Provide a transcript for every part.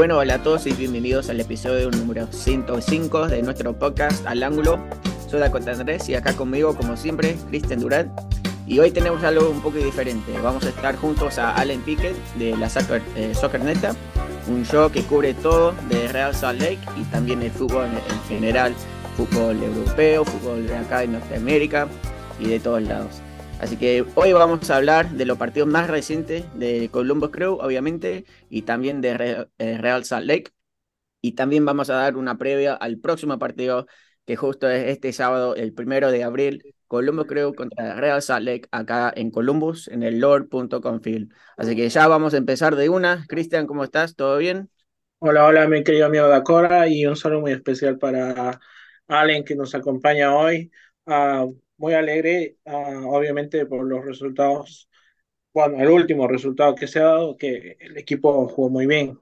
Bueno, hola a todos y bienvenidos al episodio número 105 de nuestro podcast Al Ángulo. Soy Dakota Andrés y acá conmigo, como siempre, Cristian Durán. Y hoy tenemos algo un poco diferente. Vamos a estar juntos a Allen Pickett de la Soccer, eh, Soccer Neta, un show que cubre todo de Real Salt Lake y también el fútbol en general, fútbol europeo, fútbol de acá en Norteamérica y de todos lados. Así que hoy vamos a hablar de los partidos más recientes de Columbus Crew, obviamente, y también de eh, Real Salt Lake. Y también vamos a dar una previa al próximo partido, que justo es este sábado, el primero de abril, Columbus Crew contra Real Salt Lake, acá en Columbus, en el Lord.com Field. Así que ya vamos a empezar de una. Cristian, ¿cómo estás? ¿Todo bien? Hola, hola, mi querido amigo Dacora, y un saludo muy especial para Allen que nos acompaña hoy. Ah, muy alegre, ah, obviamente, por los resultados, bueno, el último resultado que se ha dado, que el equipo jugó muy bien.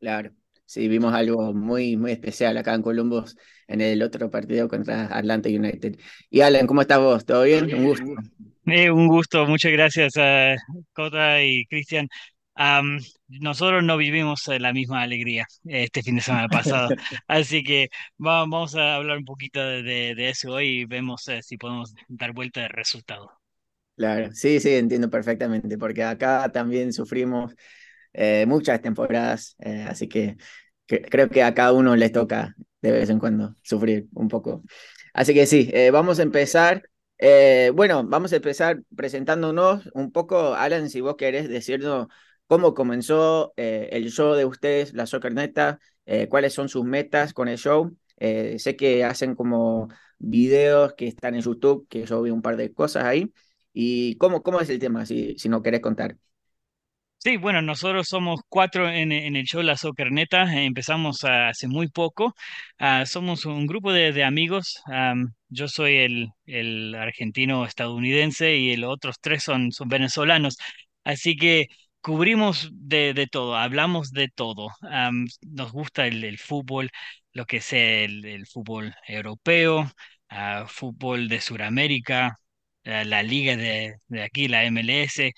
Claro, sí, vimos algo muy, muy especial acá en Columbus en el otro partido contra Atlanta United. Y Alan, ¿cómo estás vos? ¿Todo bien? Un gusto. Eh, un gusto, muchas gracias a Cota y Cristian nosotros no vivimos la misma alegría este fin de semana pasado, así que vamos a hablar un poquito de, eso hoy y vemos eh, si podemos dar vuelta de resultado. Claro, sí, sí, entiendo perfectamente, porque acá también sufrimos eh, muchas temporadas, eh, así que, creo que a cada uno les toca de vez en cuando sufrir un poco. Así que sí, vamos a empezar. bueno, vamos a empezar presentándonos un poco, Alan, si vos querés decirnos cómo comenzó eh, el show de ustedes, la Soccer Neta, eh, cuáles son sus metas con el show. Eh, sé que hacen como videos que están en YouTube, que yo vi un par de cosas ahí. ¿Y cómo, cómo es el tema, si, si no querés contar? Sí, bueno, nosotros somos cuatro en, el show La Soccer Neta, empezamos hace muy poco, ah, somos un grupo de, amigos, yo soy el, el, argentino estadounidense y los otros tres son, son venezolanos, así que cubrimos de, todo, hablamos de todo. nos gusta el, fútbol, lo que sea el, fútbol europeo, uh, fútbol de Sudamérica, la liga de, aquí, la MLS.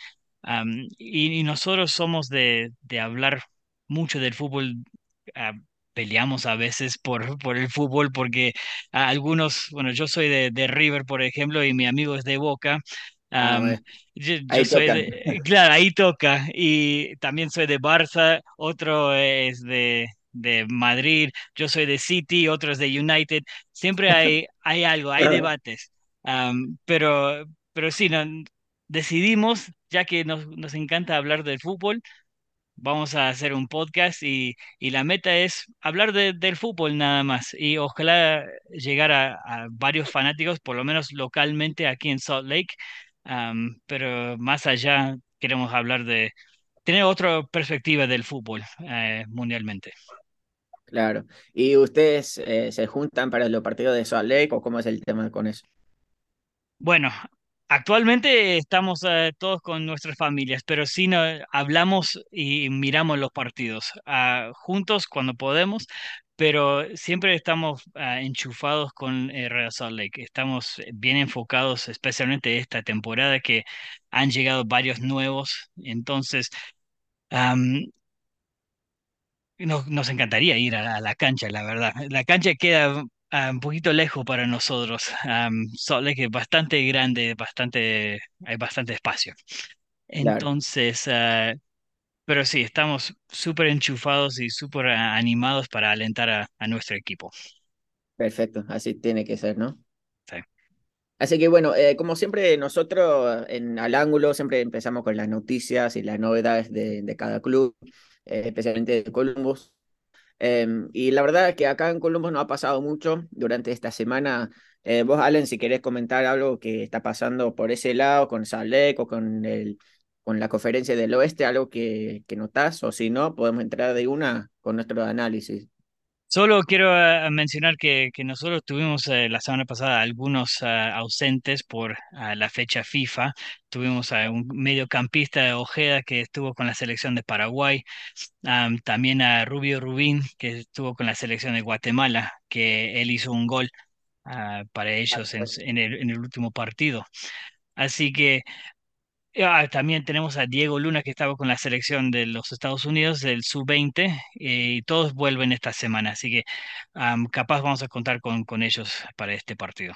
y, nosotros somos de, de, hablar mucho del fútbol. Ah, peleamos a veces por, por el fútbol porque algunos, bueno, yo soy de River, por ejemplo, y mi amigo es de Boca. Ah, yo, soy de, claro, ahí toca. Y también soy de Barça, otro es de, de Madrid, yo soy de City, otro es de United. Siempre hay, hay algo, hay debates. pero, pero sí, no, decidimos, ya que nos, nos encanta hablar del fútbol, vamos a hacer un podcast y, y la meta es hablar de, del fútbol nada más y ojalá llegar a, a, varios fanáticos, por lo menos localmente aquí en Salt Lake, pero más allá queremos hablar de tener otra perspectiva del fútbol eh, mundialmente. Claro. ¿Y ustedes eh, se juntan para los partidos de Salt Lake o cómo es el tema con eso? Bueno, actualmente estamos eh, todos con nuestras familias, pero sí no, hablamos y miramos los partidos ah, juntos cuando podemos, pero siempre estamos ah, enchufados con eh, Real Salt Lake. Estamos bien enfocados, especialmente esta temporada que han llegado varios nuevos. Entonces, nos, encantaría ir a, la cancha, la verdad. La cancha queda ah, un poquito lejos para nosotros. Salt Lake es bastante grande, bastante, hay bastante espacio. Entonces, ah, pero sí, estamos súper enchufados y súper animados para alentar a, nuestro equipo. Perfecto, así tiene que ser, ¿no? Sí. Así que bueno, eh, como siempre nosotros en Al Ángulo siempre empezamos con las noticias y las novedades de, cada club, eh, especialmente de Columbus. Em, y la verdad es que acá en Columbus no ha pasado mucho durante esta semana. Eh, vos, Allen, si querés comentar algo que está pasando por ese lado, con Salek o con el con la conferencia del oeste, algo que, que notás, o si no, podemos entrar de una con nuestro análisis. Solo quiero eh, mencionar que, que, nosotros tuvimos eh, la semana pasada algunos eh, ausentes por la fecha FIFA. Tuvimos a un mediocampista de Ojeda que estuvo con la selección de Paraguay. también a Rubio Rubín que estuvo con la selección de Guatemala, que él hizo un gol ah, para ellos en, en, el, en el último partido. Así que Ah, también tenemos a Diego Luna que estaba con la selección de los Estados Unidos del sub-20 eh, y todos vuelven esta semana, así que capaz vamos a contar con, con ellos para este partido.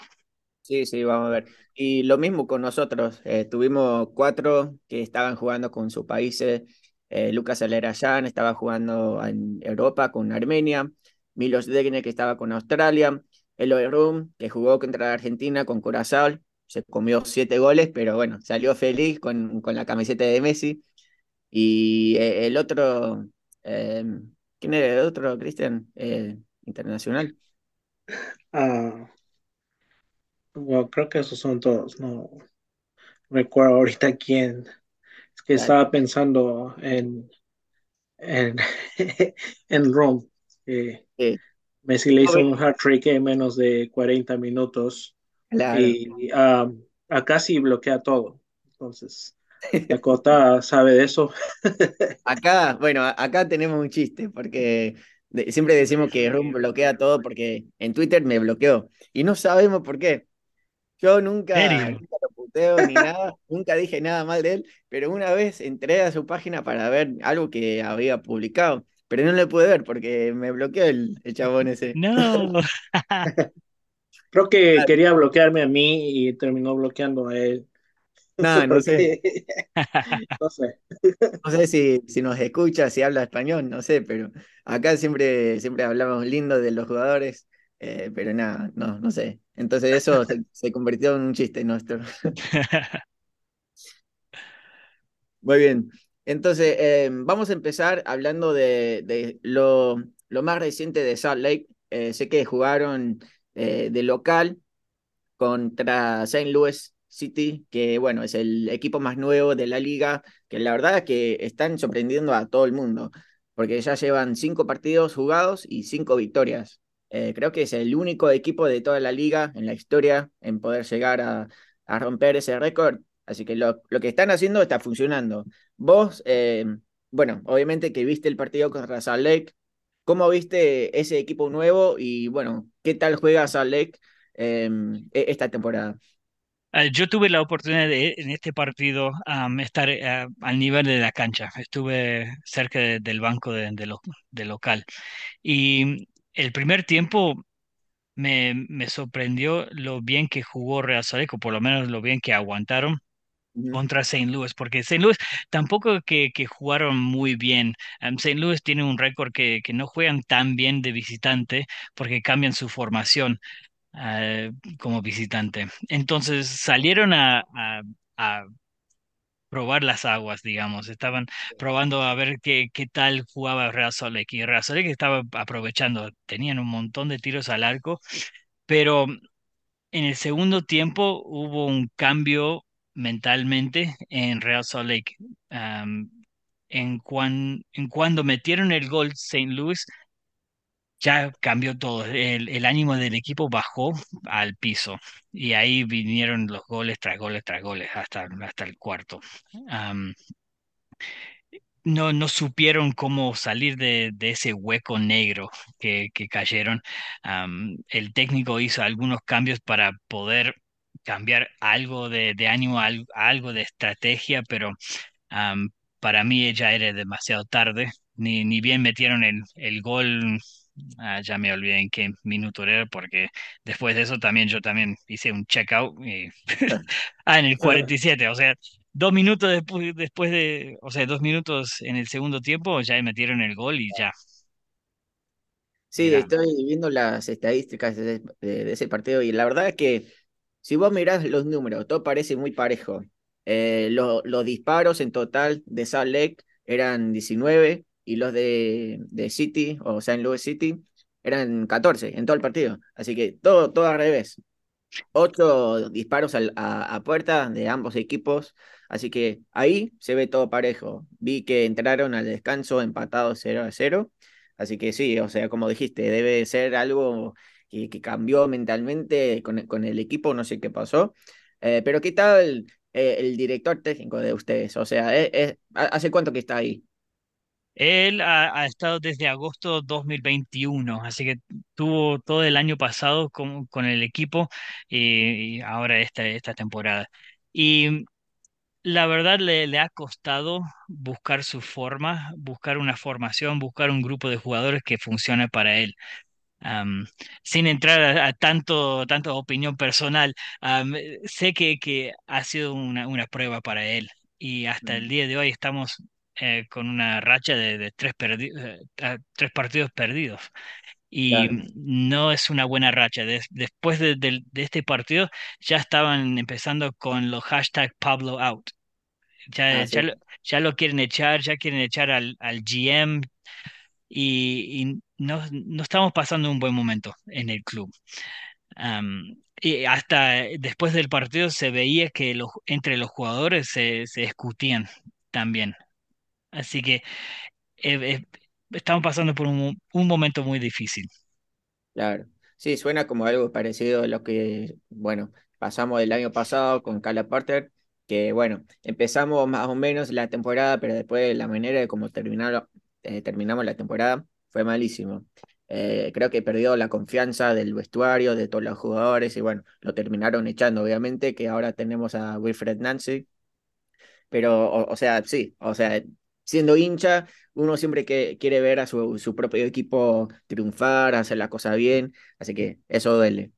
Sí, sí, vamos a ver. Y lo mismo con nosotros. eh, tuvimos cuatro que estaban jugando con sus países. Eh, Lucas Alerayan estaba jugando en Europa con Armenia. Milos Degne que estaba con Australia. Eloy Rum que jugó contra Argentina con Curazao. Se comió siete goles, pero bueno, salió feliz con, con la camiseta de Messi. Y eh, el otro, eh, ¿quién era el otro, Cristian? Eh, internacional. Ah, bueno, creo que esos son todos. No recuerdo ahorita quién. Es que estaba pensando en, en, en Rome. Sí, Messi le hizo un hat-trick en menos de 40 minutos claro. y ah, acá sí bloquea todo. Entonces, Dakota sabe de eso. Acá, bueno, a- acá tenemos un chiste, porque de- siempre decimos que Rum bloquea todo porque en Twitter me bloqueó y no sabemos por qué. Yo nunca, nunca lo puteo ni nada, nunca dije nada mal de él, pero una vez entré a su página para ver algo que había publicado, pero no lo pude ver porque me bloqueó el, el chabón ese. No. Creo que quería bloquearme a mí y terminó bloqueando a él. No sé, no sé. no sé si, si nos escucha, si habla español, no sé, pero acá siempre, siempre hablamos lindo de los jugadores, eh, pero nada, no, no sé. Entonces eso se, se convirtió en un chiste nuestro. Muy bien. Entonces, eh, vamos a empezar hablando de, de lo, lo más reciente de Salt Lake. Eh, sé que jugaron eh, de local contra St. Louis City, que bueno, es el equipo más nuevo de la liga, que la verdad es que están sorprendiendo a todo el mundo, porque ya llevan cinco partidos jugados y cinco victorias. Eh, creo que es el único equipo de toda la liga en la historia en poder llegar a, romper ese récord. Así que lo, lo, que están haciendo está funcionando. Vos, eh, bueno, obviamente que viste el partido contra Salt Lake. ¿Cómo viste ese equipo nuevo y bueno, qué tal juega Salt Lake eh, esta temporada? Ah, Yo tuve la oportunidad en este partido am, estar eh, al nivel de la cancha. Estuve cerca de- del banco de, de lo- de local. Y el primer tiempo me, sorprendió lo bien que jugó Real Salt o por lo menos lo bien que aguantaron contra Saint Louis, porque Saint Louis tampoco que, jugaron muy bien. Am, Saint Louis tiene un récord que, no juegan tan bien de visitante porque cambian su formación ah, como visitante. Entonces salieron a, probar las aguas, digamos. Estaban probando a ver qué, tal jugaba Real Salt. Y Real Salt estaba aprovechando. Tenían un montón de tiros al arco, pero en el segundo tiempo hubo un cambio mentalmente en Real Salt Lake. En, cuan- en cuando metieron el gol Saint Louis, ya cambió todo. El, el ánimo del equipo bajó al piso y ahí vinieron los goles tras goles tras goles hasta, hasta el cuarto. No, no supieron cómo salir de, de ese hueco negro que, que cayeron. El técnico hizo algunos cambios para poder cambiar algo de, de ánimo, al- algo de estrategia, pero Am, para mí ya era demasiado tarde, ni, ni bien metieron el, el gol, ah, ya me olvidé en qué minuto era, porque después de eso también yo también hice un checkout, y... ah, en el 47, o sea, dos minutos después, después de, o sea, dos minutos en el segundo tiempo ya metieron el gol y ya, Sí, estoy viendo las estadísticas de, de- de ese partido y la verdad es que si vos mirás los números, todo parece muy parejo. Eh, lo- los disparos en total de Salt Lake eran 19 y los de, de City o Saint Louis City eran 14 en todo el partido. Así que todo, todo al revés. Ocho disparos a, a puerta de ambos equipos. Así que ahí se ve todo parejo. Vi que entraron al descanso empatados 0 a 0. Así que sí, o sea, como dijiste, debe ser algo que, que cambió mentalmente con, con el equipo, no sé qué pasó. Eh, pero ¿qué tal eh, el director técnico de ustedes? O sea, eh, ¿hace cuánto que está ahí? Él ha, estado desde agosto 2021, así que tuvo todo el año pasado con, con el equipo y, y ahora esta, esta temporada. Y la verdad le, le ha costado buscar su forma, buscar una formación, buscar un grupo de jugadores que funcione para él. Sin entrar a, a tanto, tanto opinión personal, eh, sé que, que ha sido una, una prueba para él y hasta el día de hoy estamos eh, con una racha de, de tres, perdi- eh, tres partidos perdidos y Claro, no es una buena racha. Des- después de, este partido ya estaban empezando con los hashtag Pablo out. Ya, ah, ya, lo, ya lo quieren echar, ya quieren echar al, al GM y, no, no estamos pasando un buen momento en el club. Y hasta después del partido se veía que los, entre los jugadores se, se discutían también. Así que eh, eh, estamos pasando por un, un momento muy difícil. claro. Sí, suena como algo parecido a lo que, bueno, pasamos el año pasado con Cala Porter, que bueno, empezamos más o menos la temporada, pero después la manera de cómo terminaron, eh, terminamos la temporada fue malísimo. Eh, creo que perdió la confianza del vestuario, de todos los jugadores, y bueno, lo terminaron echando, obviamente, que ahora tenemos a Wilfred Nancy Pero, o, sea, sí, o sea, siendo hincha, uno siempre que quiere ver a su, su propio equipo triunfar, hacer la cosa bien, así que eso duele.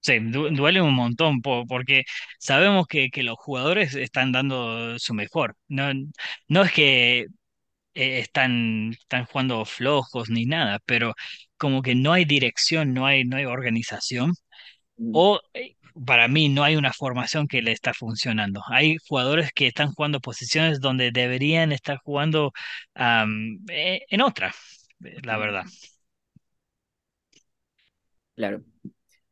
Sí, du- duele un montón po- porque sabemos que, que los jugadores están dando su mejor. No, no es que eh, están, están jugando flojos ni nada, pero como que no hay dirección, no hay, no hay organización Mm, o eh, para mí no hay una formación que le está funcionando. Hay jugadores que están jugando posiciones donde deberían estar jugando eh, en otra, la mm, verdad. Claro.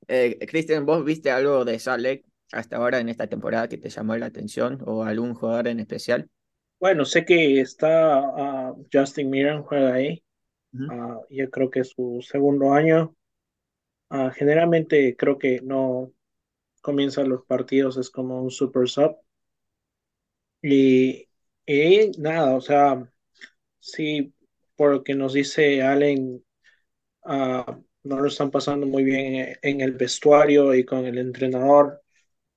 Eh, Cristian, ¿vos viste algo de Salek hasta ahora en esta temporada que te llamó la atención o algún jugador en especial? Bueno, sé que está ah, Justin Miran, juega ahí. Ujú, ah, yo creo que es su segundo año. Ah, generalmente creo que no comienzan los partidos, es como un super sub. Y, y nada, o sea, sí, por lo que nos dice Allen, no lo están pasando muy bien en, en el vestuario y con el entrenador.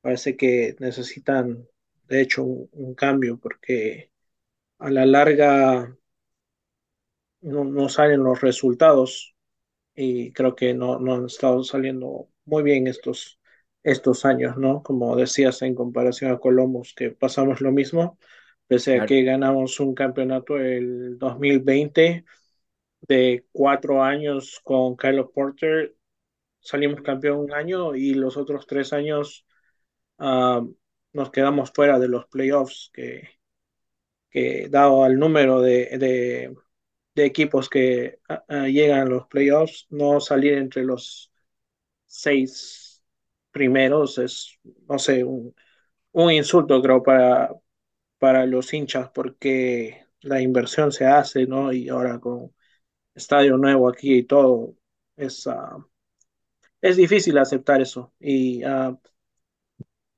Parece que necesitan, de hecho, un, un cambio porque a la larga no, no salen los resultados y creo que no, no han estado saliendo muy bien estos, estos años, ¿no? Como decías en comparación a Columbus, que pasamos lo mismo, pese a que ganamos un campeonato el 2020 de cuatro años con Kyle Porter, salimos campeón un año y los otros tres años uh, nos quedamos fuera de los playoffs, que, que dado al número de, de equipos que uh, llegan a los playoffs, no salir entre los seis primeros es, no sé, un, un insulto creo para, para los hinchas porque la inversión se hace, ¿no? Y ahora con estadio nuevo aquí y todo, es, uh, es difícil aceptar eso. Y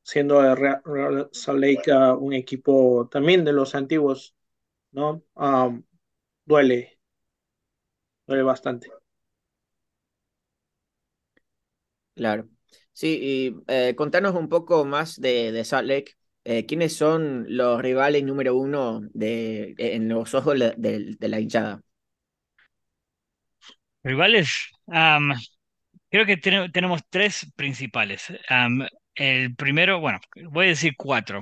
siendo Real, Real Salt Lake uh, un equipo también de los antiguos, ¿no? Um, duele, duele bastante. Claro. Sí, y eh, contanos un poco más de, de Salt Lake. Eh, ¿quiénes son los rivales número uno de, en los ojos de, de- de la hinchada? Rivales, Creo que tene- tenemos tres principales. El primero, bueno, voy a decir cuatro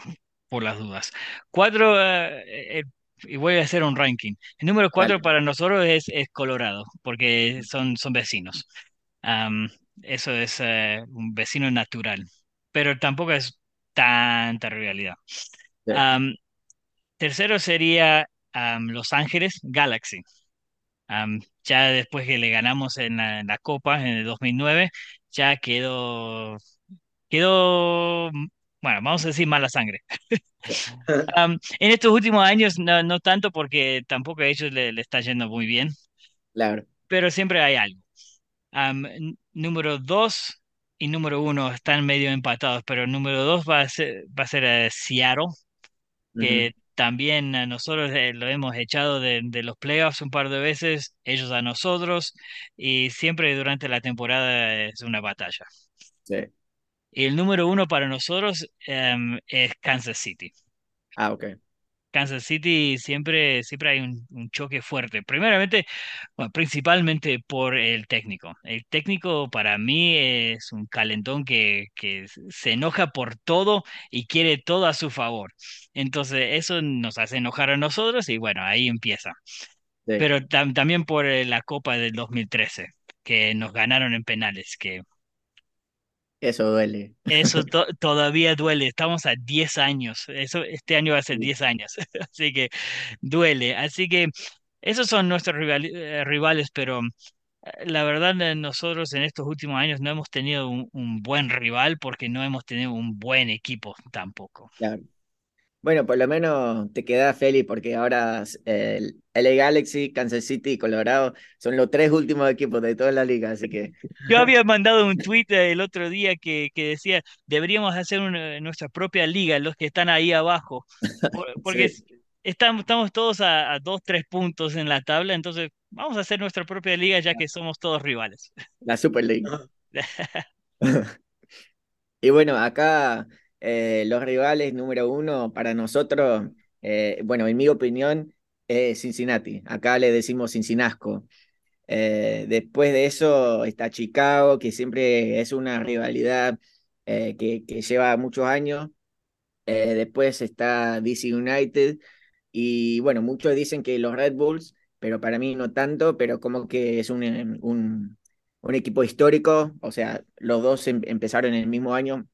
por las dudas. Cuatro, eh, eh, y voy a hacer un ranking. El número cuatro para nosotros es, es Colorado, porque son, son vecinos. Eso es eh, un vecino natural, pero tampoco es tanta realidad. Sí, Am, tercero sería Los Ángeles Galaxy. Ya después que le ganamos en la, en la Copa en el 2009, ya quedó, quedó, bueno, vamos a decir mala sangre. Am, en estos últimos años no, no tanto porque tampoco a ellos le, le está yendo muy bien, claro. pero siempre hay algo. N- número dos y número uno están medio empatados, pero número dos va a ser, va a ser eh, Seattle que también a nosotros eh, lo hemos echado de, de los playoffs un par de veces, ellos a nosotros, y siempre durante la temporada es una batalla. sí. Y el número uno para nosotros em, es Kansas City. Ah, ok. Kansas City siempre, siempre hay un, un choque fuerte. Primeramente, bueno, principalmente por el técnico. El técnico para mí es un calentón que, que se enoja por todo y quiere todo a su favor. Entonces, eso nos hace enojar a nosotros y bueno, ahí empieza. Sí, Pero tam- también por eh, la Copa del 2013, que nos ganaron en penales, que eso duele. eso to- todavía duele. Estamos a 10 años. Eso, este año va a ser 10 años. Así que duele. Así que esos son nuestros rivali- eh, rivales, pero eh, la verdad eh, nosotros en estos últimos años no hemos tenido un, un buen rival porque no hemos tenido un buen equipo tampoco. Claro. Bueno, por lo menos te queda feliz porque ahora eh, el LA Galaxy, Kansas City y Colorado son los tres últimos equipos de toda la liga, así que Yo había mandado un tweet eh, el otro día que, que decía, deberíamos hacer una- nuestra propia liga, los que están ahí abajo, por- porque sí, estamos, estamos todos a, a dos, tres puntos en la tabla, entonces vamos a hacer nuestra propia liga ya que somos todos rivales. la Super League. Y bueno, acá eh, los rivales número uno para nosotros, eh, bueno, en mi opinión, es Cincinnati. Acá le decimos Cincinasco. Eh, después de eso está Chicago, que siempre es una rivalidad eh, que, lleva muchos años. Después está DC United. Y bueno, muchos dicen que los Red Bulls, pero para mí no tanto, pero como que es un, un, un equipo histórico. O sea, los dos em- empezaron en el mismo año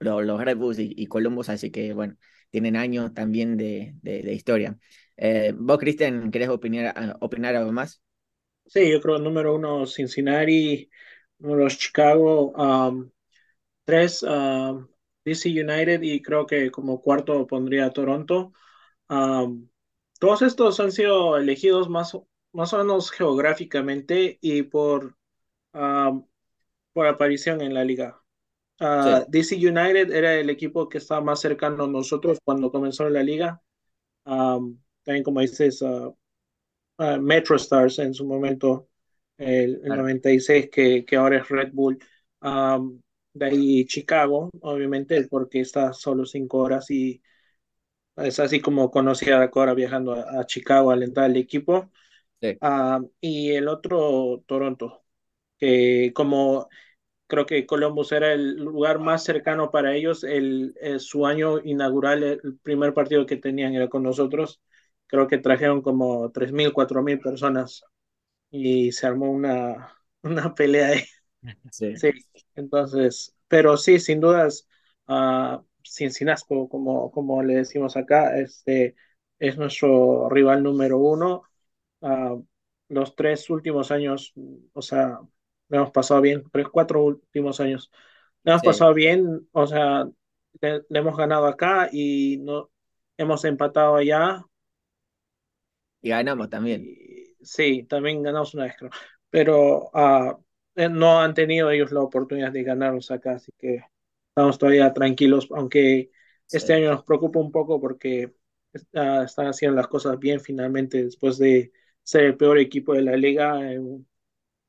lo- los Red Bulls y, y Columbus, así que bueno, tienen años también de, de, historia. Eh, ¿vos, Cristian, querés opinar, ah, opinar algo más? Sí, yo creo número uno Cincinnati, número dos Chicago, um, tres um, DC United y creo que como cuarto pondría Toronto. Um, todos estos han sido elegidos más, más o menos geográficamente y por, por aparición en la liga. Sí, Uh, DC United era el equipo que estaba más cercano a nosotros cuando comenzó la liga. Um, también como dices, uh, uh, Metro Stars en su momento, el, el claro, 96, que, que ahora es Red Bull. Um, de ahí Chicago, obviamente, porque está solo cinco horas y es así como conocí a Dakora viajando a, a Chicago a alentar al equipo. sí, y el otro, Toronto, que como creo que Columbus era el lugar más cercano para ellos, el, el- su año inaugural, el primer partido que tenían era con nosotros. Creo que trajeron como 3.000, 4.000 personas y se armó una, una pelea ahí. sí, Sí, entonces, pero sí, sin dudas, uh, Cincinasco, como, como le decimos acá, este es nuestro rival número uno. Uh, los tres últimos años, o sea, le hemos pasado bien, tres, cuatro últimos años, le hemos sí. pasado bien, o sea, le, le hemos ganado acá y no hemos empatado allá Y ganamos también. y sí, también ganamos una vez, creo. Pero ah, eh, no han tenido ellos la oportunidad de ganarnos acá, así que estamos todavía tranquilos, aunque este año nos preocupa un poco porque ah, están haciendo las cosas bien finalmente después de ser el peor equipo de la liga en,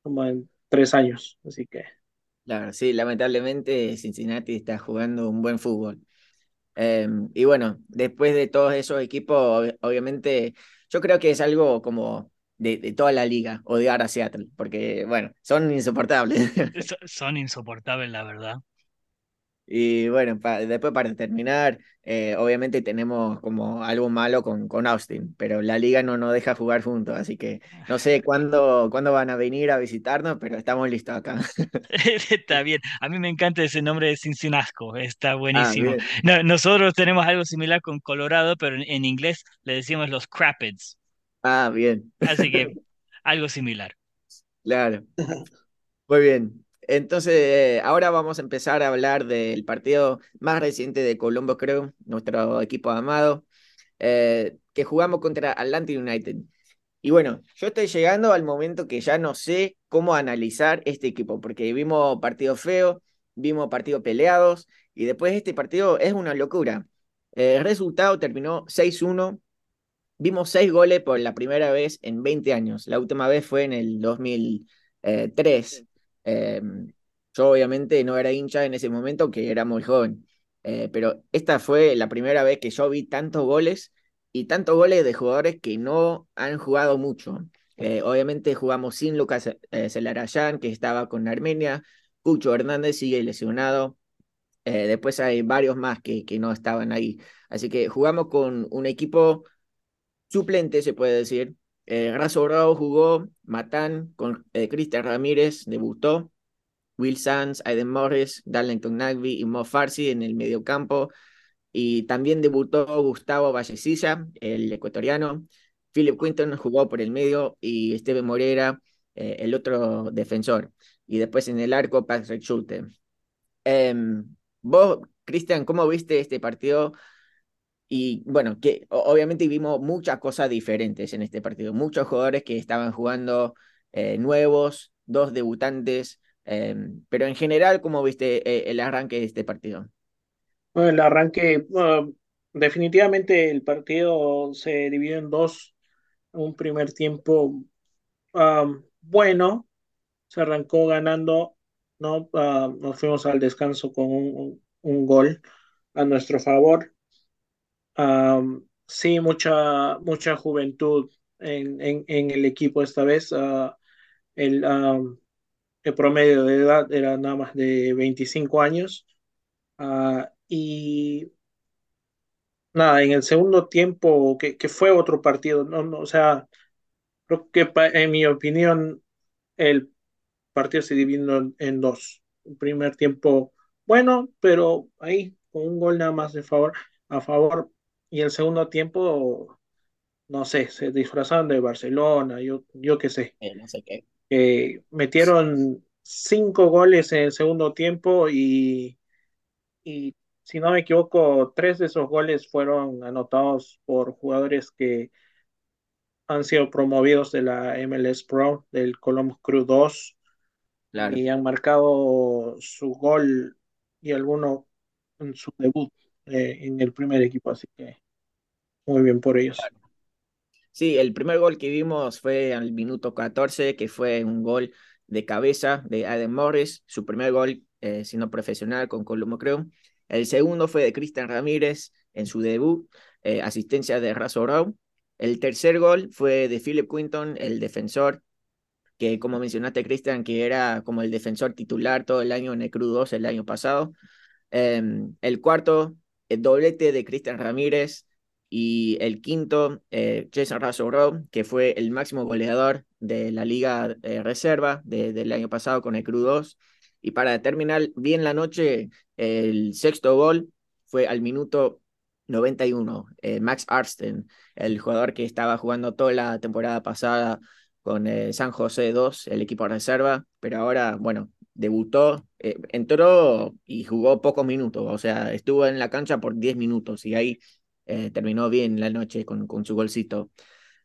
como en tres años. Así que claro, sí, lamentablemente Cincinnati está jugando un buen fútbol. Eh, y bueno, después de todos esos equipos, ob- obviamente, yo creo que es algo como de, de toda la liga, odiar a Seattle, porque bueno, son insoportables. So- Son insoportables, la verdad. Y bueno, pa- después para terminar, eh, obviamente tenemos como algo malo con, con Austin, pero la liga no nos deja jugar juntos, así que no sé cuándo, cuándo van a venir a visitarnos, pero estamos listos acá. Está bien. A mí me encanta ese nombre de Cincinasco. Está Ah, buenísimo. No, nosotros tenemos algo similar con Colorado, pero en, en inglés le decimos los Crapids. Ah, bien. Así que algo similar. Claro. Muy bien. Entonces, eh, ahora vamos a empezar a hablar del partido más reciente de Colombo Crew, nuestro equipo amado, eh, que jugamos contra Atlanta United. Y bueno, yo estoy llegando al momento que ya no sé cómo analizar este equipo, porque vimos partidos feos, vimos partidos peleados, y después este partido es una locura. Eh, El resultado terminó 6-1. Vimos seis goles por la primera vez en 20 años. La última vez fue en el 2003. Eh, yo obviamente no era hincha en ese momento, que era muy joven. Eh, pero esta fue la primera vez que yo vi tantos goles y tantos goles de jugadores que no han jugado mucho. Eh, obviamente jugamos sin Lucas eh, Celarayán, que estaba con Armenia, Cucho Hernández sigue lesionado, después hay varios más que, que no estaban ahí. Así que jugamos con un equipo suplente, se puede decir. Eh, Razo Bravo jugó, Matán con Cristian Ramírez debutó, Will Sands, Aiden Morris, Darlington Nagby y Mo Farsi en el mediocampo. Y también debutó Gustavo Vallecilla, el ecuatoriano. Philip Quinton jugó por el medio y Esteban Morera, eh, el otro defensor. Y después en el arco, Patrick Schulte. Em, vos, Cristian, ¿cómo viste este partido? Y bueno, que obviamente vimos muchas cosas diferentes en este partido. Muchos jugadores que estaban jugando eh, nuevos, dos debutantes. Em, pero en general, ¿cómo viste eh, el arranque de este partido? Bueno, el arranque, definitivamente el partido se dividió en dos. Un primer tiempo bueno, se arrancó ganando, ¿no? nos fuimos al descanso con un, un gol a nuestro favor. Sí, mucha, mucha juventud en, en, el equipo esta vez. Ah, el, el promedio de edad era nada más de 25 años. Ah, y nada, en el segundo tiempo, que, que fue otro partido, no, no, o sea, creo que en mi opinión el partido se dividió en, dos. Un primer tiempo bueno, pero ahí con un gol nada más de favor, a favor. Y el segundo tiempo, no sé, se disfrazaron de Barcelona, yo, yo qué sé. Eh, no sé qué. Eh, metieron cinco goles en el segundo tiempo y, y, si no me equivoco, tres de esos goles fueron anotados por jugadores que han sido promovidos de la MLS Pro, del Columbus Crew 2, y han marcado su gol y alguno en su debut eh, en el primer equipo, así que muy bien por ellos. Sí, el primer gol que vimos fue al minuto 14, que fue un gol de cabeza de Adam Morris, su primer gol, eh, siendo profesional con Colombo creo. El segundo fue de Cristian Ramírez en su debut, eh, asistencia de Razo Brown. El tercer gol fue de Philip Quinton, el defensor, que como mencionaste, Cristian, que era como el defensor titular todo el año en el Cru 2 el año pasado. Em, el cuarto, el doblete de Cristian Ramírez, y el quinto, eh, Jason Russell que fue el máximo goleador de la Liga eh, Reserva del año pasado con el Cru 2. Y para terminar bien la noche, el sexto gol fue al minuto 91. Eh, Max Arsten, el jugador que estaba jugando toda la temporada pasada con San José 2, el equipo reserva, pero ahora, bueno, debutó, entró y jugó pocos minutos, o sea, estuvo en la cancha por 10 minutos y ahí eh, terminó bien la noche con, con su golcito.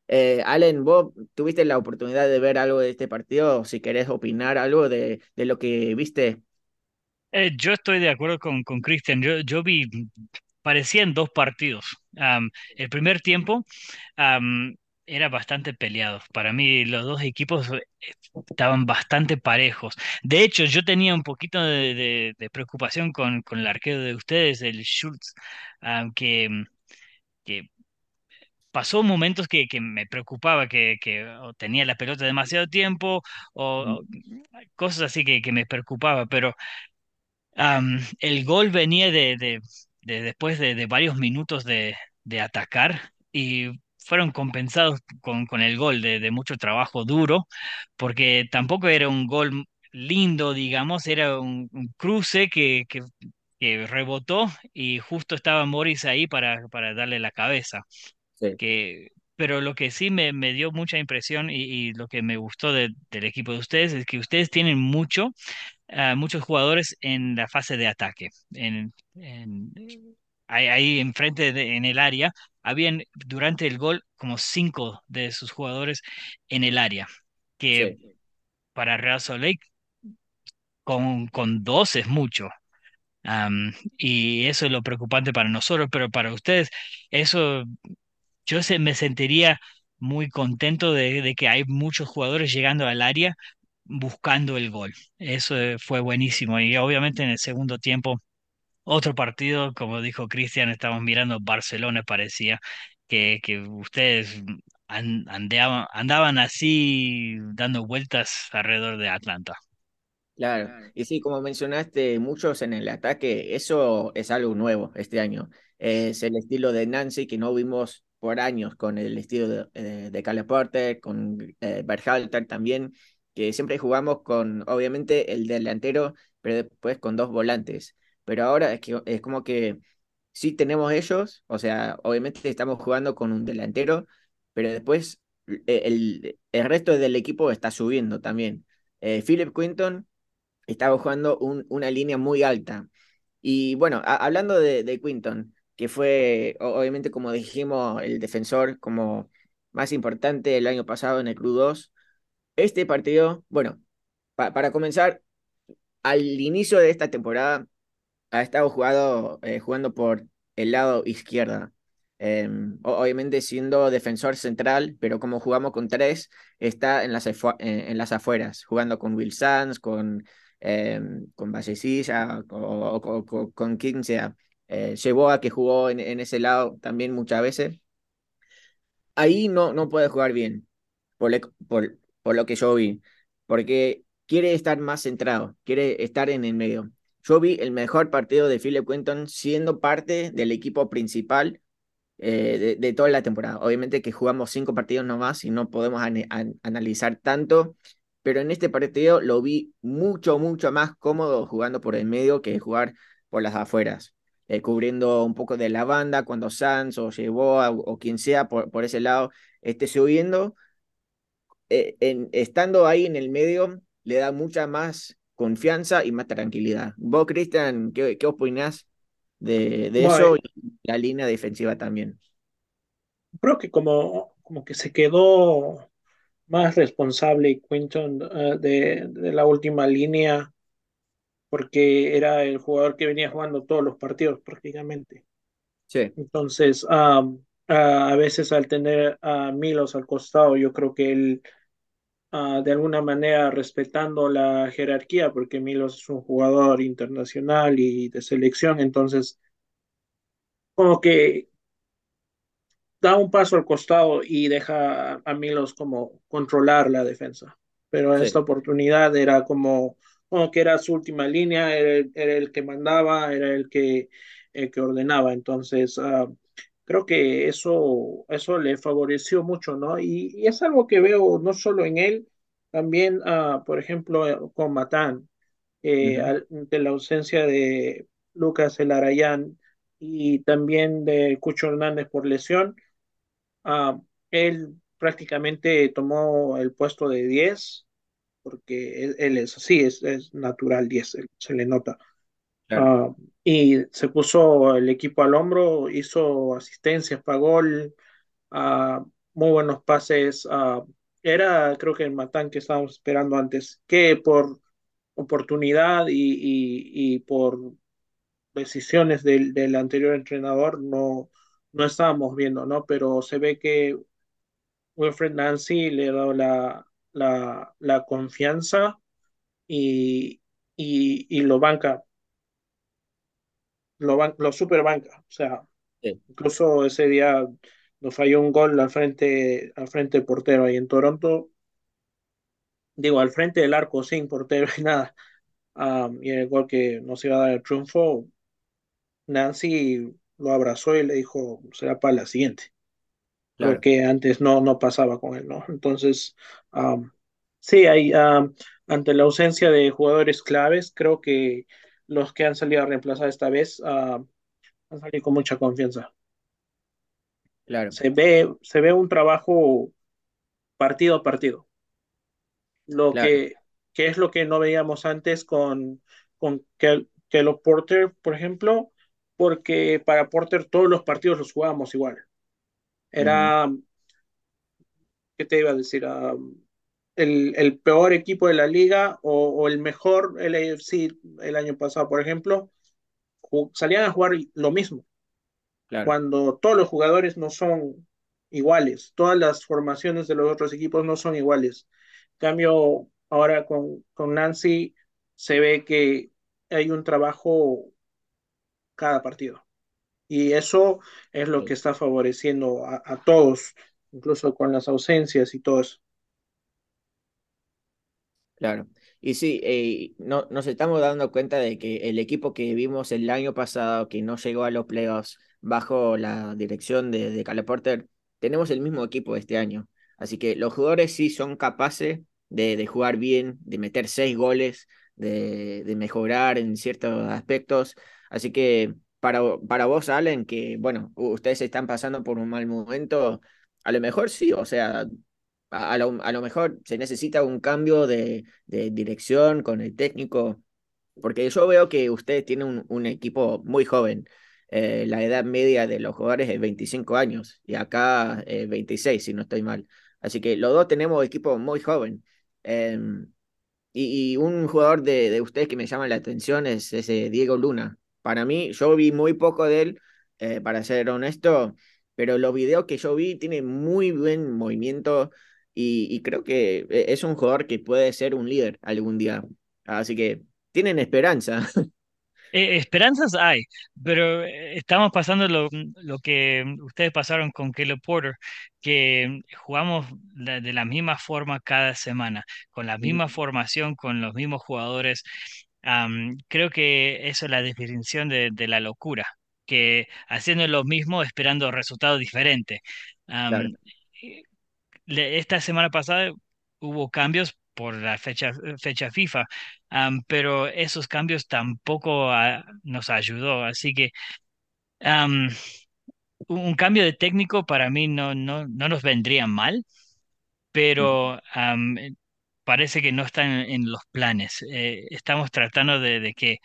Eh, Allen, vos tuviste la oportunidad de ver algo de este partido, si querés opinar algo de, de lo que viste. Eh, yo estoy de acuerdo con, con Christian, yo, yo vi, parecían dos partidos. el primer tiempo era bastante peleado. Para mí los dos equipos estaban bastante parejos. De hecho, yo tenía un poquito de, de, preocupación con, con, el arquero de ustedes, el Schultz, que que pasó momentos que, que me preocupaba, que, que tenía la pelota demasiado tiempo o, cosas así que, que, me preocupaba, pero el gol venía de, de, de después de, de, varios minutos de, de atacar y fueron compensados con, con el gol de, mucho trabajo duro, porque tampoco era un gol lindo, digamos, era un, un cruce que, que, que rebotó y justo estaba Morris ahí para, para darle la cabeza. Que, pero lo que sí me, me dio mucha impresión y, lo que me gustó del equipo de ustedes es que ustedes tienen mucho, uh, muchos jugadores en la fase de ataque. En, en, ahí, ahí enfrente de, en el área, habían durante el gol como cinco de sus jugadores en el área, que para Real Salt Lake con, con dos es mucho. Y eso es lo preocupante para nosotros, pero para ustedes, eso yo se, me sentiría muy contento de, que hay muchos jugadores llegando al área buscando el gol. Eso fue buenísimo. Y obviamente en el segundo tiempo otro partido, como dijo Cristian, estamos mirando Barcelona, parecía que, ustedes andaban así dando vueltas alrededor de Atlanta. Claro, y sí, como mencionaste, muchos en el ataque, eso es algo nuevo este año. Es el estilo de Nancy que no vimos por años con el estilo de, eh, con eh, Berhalter también, que siempre jugamos con, obviamente, el delantero, pero después con dos volantes. Pero ahora es que es como que sí tenemos ellos, o sea, obviamente estamos jugando con un delantero, pero después eh, el, el resto del equipo está subiendo también. Eh, Philip Quinton estaba jugando un- una línea muy alta. Y bueno, hablando de, Quinton, que fue obviamente, como dijimos, el defensor como más importante el año pasado en el Club 2, este partido, bueno, pa- para comenzar, al inicio de esta temporada ha estado jugado, eh, jugando por el lado izquierda. Em, o- obviamente siendo defensor central, pero como jugamos con tres, está en las, en, las afueras, jugando con Will Sanz, con, em, con Vallecilla, o, o- o- o con quien sea. Eh, que jugó en, en ese lado también muchas veces. Ahí no, no puede jugar bien por, le- por, por lo que yo vi, porque quiere estar más centrado, quiere estar en el medio. Yo vi el mejor partido de Philip Quinton siendo parte del equipo principal eh, de, toda la temporada. Obviamente que jugamos cinco partidos nomás y no podemos analizar tanto, pero en este partido lo vi mucho, mucho más cómodo jugando por el medio que jugar por las afueras. eh, cubriendo un poco de la banda cuando Sanz o Yeboah o, quien sea por, por ese lado esté subiendo eh, en, estando ahí en el medio le da mucha más confianza y más tranquilidad. Vos, Cristian, ¿qué, qué opinás de, de eso y la línea defensiva también? creo que como, como que se quedó más responsable Quinton eh, de, de la última línea porque era el jugador que venía jugando todos los partidos prácticamente. Sí, Entonces, am, a, a veces al tener a Milos al costado, yo creo que él, ah, de alguna manera, respetando la jerarquía, porque Milos es un jugador internacional y de selección, entonces, como que da un paso al costado y deja a Milos como controlar la defensa. Pero en esta oportunidad era como, como que era su última línea, era, el era el que mandaba, era el que, el que ordenaba. Entonces, ah, creo que eso, eso le favoreció mucho, ¿no? Y, y es algo que veo no solo en él, también, ah, por ejemplo, eh, con Matán, eh, ujú, al- de la ausencia de Lucas Elarayán y también de Cucho Hernández por lesión Ah, él prácticamente tomó el puesto de 10 porque él, él es así, es, es natural 10, él- se le nota. Ah, y se puso el equipo al hombro, hizo asistencias para gol, ah, muy buenos pases. ah, era, creo que el Matán que estábamos esperando antes, que por oportunidad y, y, y por decisiones del, del anterior entrenador no, no estábamos viendo, ¿no? Pero se ve que Wilfred Nancy le ha dado la, la, la confianza y, y, y lo banca, lo, ban- lo super banca. O sea, sí, incluso ese día nos falló un gol al frente, al frente del portero ahí en Toronto. Digo, al frente del arco sin portero y nada. Um, y el gol que nos iba a dar el triunfo, Nancy lo abrazó y le dijo, será para la siguiente. claro, que antes no, no pasaba con él, ¿no? Entonces, um, sí, hay, um, ante la ausencia de jugadores claves, creo que los que han salido a reemplazar esta vez uh, han salido con mucha confianza. claro, Se ve, se ve un trabajo partido a partido, lo claro, que, que es lo que no veíamos antes con, con Porter, por ejemplo, porque para Porter todos los partidos los jugábamos igual. Era, ¿qué te iba a decir? Um, el, el, peor equipo de la liga o, o, el mejor el AFC el año pasado, por ejemplo, salían a jugar lo mismo, claro, cuando todos los jugadores no son iguales, todas las formaciones de los otros equipos no son iguales. En cambio, ahora con, con Nancy se ve que hay un trabajo cada partido. Y eso es lo que está favoreciendo a, a todos, incluso con las ausencias y todo eso. Claro. Y sí, eh, no, nos estamos dando cuenta de que el equipo que vimos el año pasado, que no llegó a los playoffs bajo la dirección de, de Cale Porter, tenemos el mismo equipo este año. Así que los jugadores sí son capaces de, jugar bien, de meter seis goles, de, de mejorar en ciertos aspectos. Así que para, para vos, Allen, que bueno, ustedes están pasando por un mal momento, a lo mejor sí, o sea, a, lo, a lo mejor se necesita un cambio de, de dirección con el técnico, porque yo veo que ustedes tienen un, equipo muy joven. Eh, la edad media de los jugadores es 25 años y acá eh, 26, si no estoy mal. Así que los dos tenemos equipo muy joven. Em, y, y, un jugador de, de, ustedes que me llama la atención es ese Diego Luna. Para mí, yo vi muy poco de él, eh, para ser honesto, pero los videos que yo vi tiene muy buen movimiento y, y, creo que e, es un jugador que puede ser un líder algún día. Así que tienen esperanza. Eh, esperanzas hay, pero eh, estamos pasando lo, lo, que ustedes pasaron con Caleb Porter, que jugamos de, de la misma forma cada semana, con la misma formación, con los mismos jugadores. Um, creo que eso es la definición de, de, la locura, que haciendo lo mismo esperando resultados diferentes. Um, claro. Esta semana pasada hubo cambios por la fecha, fecha FIFA, um, pero esos cambios tampoco uh, nos ayudó. Así que um, un cambio de técnico para mí no, no, no nos vendría mal, pero um, parece que no están en, en los planes. Eh, estamos tratando de, de que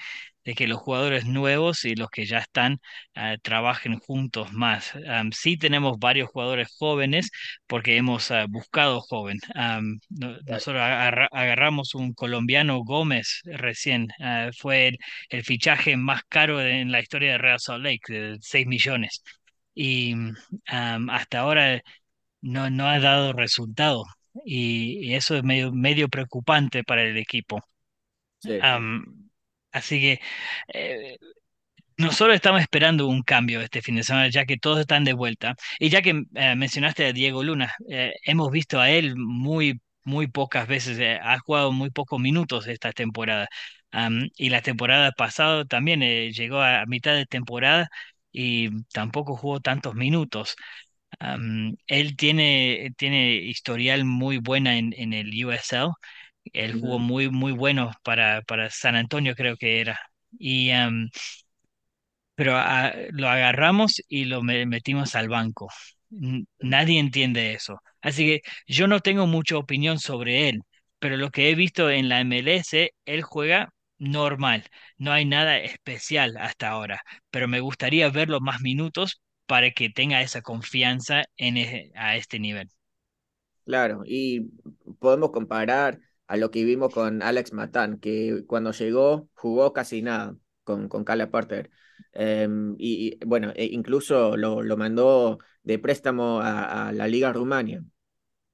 de que los jugadores nuevos y los que ya están uh, trabajen juntos más. Um, sí tenemos varios jugadores jóvenes porque hemos uh, buscado joven. Um, no, nosotros agarra, agarramos un colombiano Gómez recién. Uh, fue el, el, fichaje más caro de, en la historia de Real Salt Lake, de 6 millones. Y um, hasta ahora no, no ha dado resultado. Y, y, eso es medio, medio preocupante para el equipo. Sí. Así que eh, nosotros estamos esperando un cambio este fin de semana, ya que todos están de vuelta. Y ya que eh, mencionaste a Diego Luna, eh, hemos visto a él muy, muy pocas veces, eh, ha jugado muy pocos minutos esta temporada. Y la temporada pasada también llegó a, mitad de temporada y tampoco jugó tantos minutos. Él tiene, tiene historial muy buena en, en el USL él jugó muy, muy bueno para, para San Antonio, creo que era. Y, um, pero a, lo agarramos y lo metimos al banco. Nadie entiende eso. Así que yo no tengo mucha opinión sobre él, pero lo que he visto en la MLS, él juega normal. No hay nada especial hasta ahora, pero me gustaría verlo más minutos para que tenga esa confianza en, e, a este nivel. Claro, y podemos comparar a lo que vimos con Alex Matan, que cuando llegó jugó casi nada con, con Cala Porter. Eh, y, bueno, e incluso lo, lo, mandó de préstamo a, a, la Liga Rumania.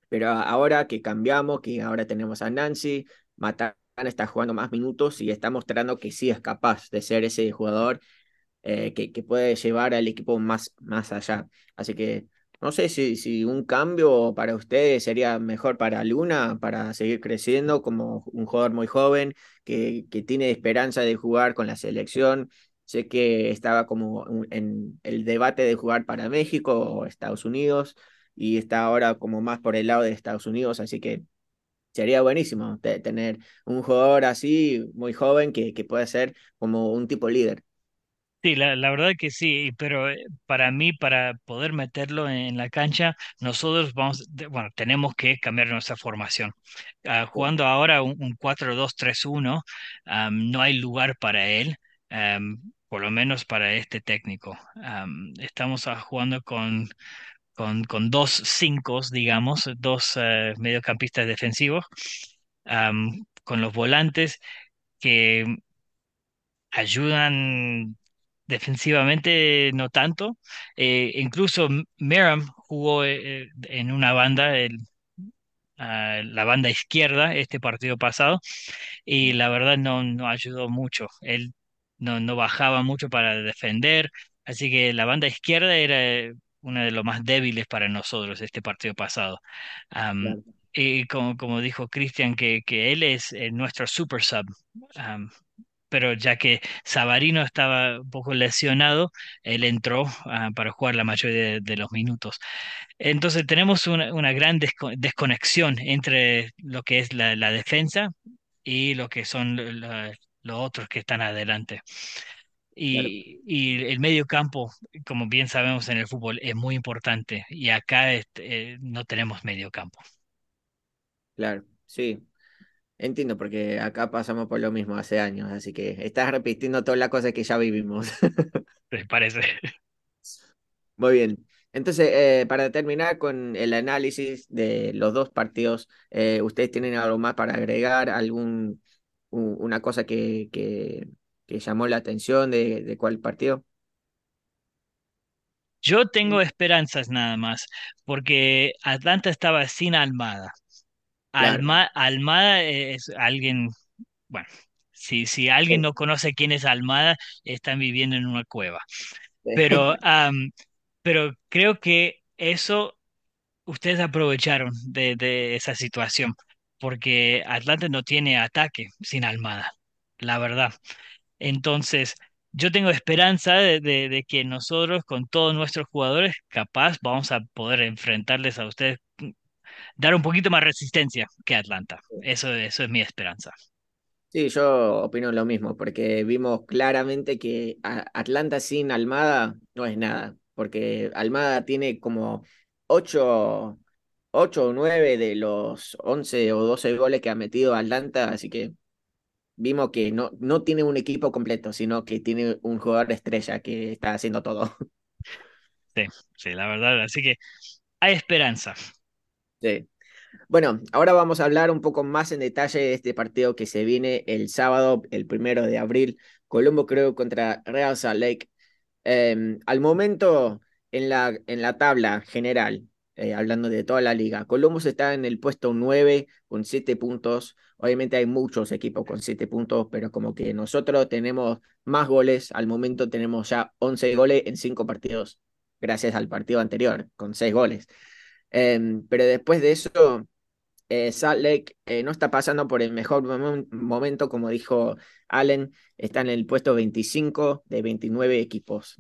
Pero ahora que cambiamos, que ahora tenemos a Nancy, Matan está jugando más minutos y está mostrando que sí es capaz de ser ese jugador eh, que, que, puede llevar al equipo más, más allá. Así que no sé si, un cambio para ustedes sería mejor para Luna, para seguir creciendo como un jugador muy joven que, que tiene esperanza de jugar con la selección. Sé que estaba como en el debate de jugar para México o Estados Unidos y está ahora como más por el lado de Estados Unidos, así que sería buenísimo tener un jugador así, muy joven, que, que pueda ser como un tipo líder. Sí, la, la, verdad que sí, pero eh, para mí, para poder meterlo en la cancha, nosotros vamos, bueno, tenemos que cambiar nuestra formación. Uh, jugando ahora un, un 4-2-3-1, um, no hay lugar para él, um, por lo menos para este técnico. Um, estamos uh, jugando con, con, con, dos cinco, digamos, dos uh, mediocampistas defensivos, con los volantes que ayudan defensivamente no tanto. Eh, incluso Merriam jugó eh, en una banda, el, uh, la banda izquierda, este partido pasado, y la verdad no, no ayudó mucho. Él no, no bajaba mucho para defender, así que la banda izquierda era una de los más débiles para nosotros este partido pasado. Claro, y como, como dijo Cristian, que, que él es eh, nuestro super sub. Pero ya que Savarino estaba un poco lesionado, él entró ah, para jugar la mayoría de, de los minutos. Entonces tenemos una, una gran desco- desconexión entre lo que es la, la defensa y lo que son lo- lo- los otros que están adelante. claro, Y, y el medio campo, como bien sabemos en el fútbol, es muy importante y acá este, eh, no tenemos medio campo, claro. Sí, entiendo, porque acá pasamos por lo mismo hace años, así que estás repitiendo todas las cosas que ya vivimos. ¿te parece? Muy bien. Entonces, eh, para terminar con el análisis de los dos partidos, eh, ¿ustedes tienen algo más para agregar? ¿Algún, una cosa que, que, que llamó la atención de, de cuál partido? Yo tengo esperanzas nada más, porque Atlanta estaba sin Almada. Alma, Almada es alguien, bueno, si, si alguien no conoce quién es Almada, están viviendo en una cueva. Pero, pero creo que eso ustedes aprovecharon de, de esa situación, porque Atlanta no tiene ataque sin Almada, la verdad. Entonces, yo tengo esperanza de, de- de que nosotros, con todos nuestros jugadores, capaz vamos a poder enfrentarles a ustedes, dar un poquito más resistencia que Atlanta. Eso, eso es mi esperanza. Sí, yo opino lo mismo, porque vimos claramente que Atlanta sin Almada no es nada, porque Almada tiene como 8, 8 o 9 de los 11 o 12 goles que ha metido Atlanta, así que vimos que no, no tiene un equipo completo, sino que tiene un jugador estrella que está haciendo todo. Sí, sí, la verdad. Así que hay esperanza. Sí. Bueno, ahora vamos a hablar un poco más en detalle de este partido que se viene el sábado, el primero de abril, Colombo creo contra Real Salt Lake. Eh, al momento, en la, en la tabla general, eh, hablando de toda la liga, Columbus está en el puesto 9 con 7 puntos. Obviamente hay muchos equipos con 7 puntos, pero como que nosotros tenemos más goles, al momento tenemos ya 11 goles en 5 partidos, gracias al partido anterior, con 6 goles. Eh, pero después de eso eh, Salt Lake eh, no está pasando por el mejor momen- momento, como dijo Allen, está en el puesto 25 de 29 equipos.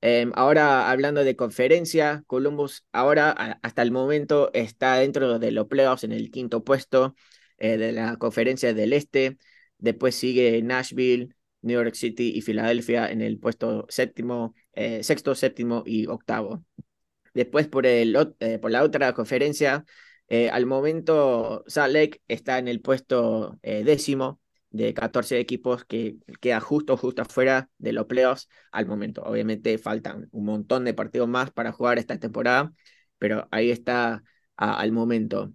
Em, ahora hablando de conferencia, Columbus ahora hasta el momento está dentro de los playoffs en el quinto puesto eh, de la conferencia del Este. Después sigue Nashville, New York City y Filadelfia en el puesto séptimo, eh, sexto, séptimo y octavo. Después por, el, eh, por la otra conferencia, eh, al momento Salt Lake está en el puesto eh, décimo de 14 equipos que queda justo, justo afuera de los playoffs al momento. Obviamente faltan un montón de partidos más para jugar esta temporada, pero ahí está al momento.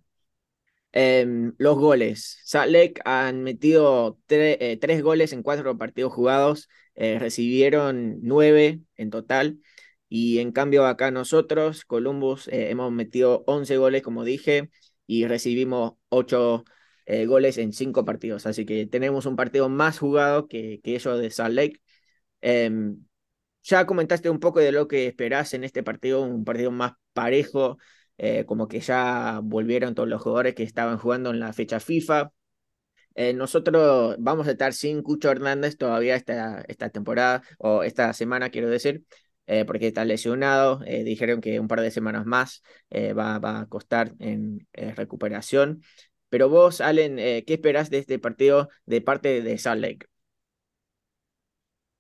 Em, los goles. Salt Lake han metido tre- eh, tres goles en cuatro partidos jugados, eh, recibieron nueve en total. Y en cambio acá nosotros, Columbus, eh, hemos metido 11 goles, como dije, y recibimos ocho eh, goles en cinco partidos. Así que tenemos un partido más jugado que, que ellos de Salt Lake. Em, ya comentaste un poco de lo que esperás en este partido, un partido más parejo, eh, como que ya volvieron todos los jugadores que estaban jugando en la fecha FIFA. Eh, nosotros vamos a estar sin Cucho Hernández todavía esta, esta temporada, o esta semana quiero decir, eh, porque está lesionado. Eh, dijeron que un par de semanas más eh, va, a costar en recuperación. Pero vos, Allen, ¿qué esperás de este partido de parte de Salt Lake?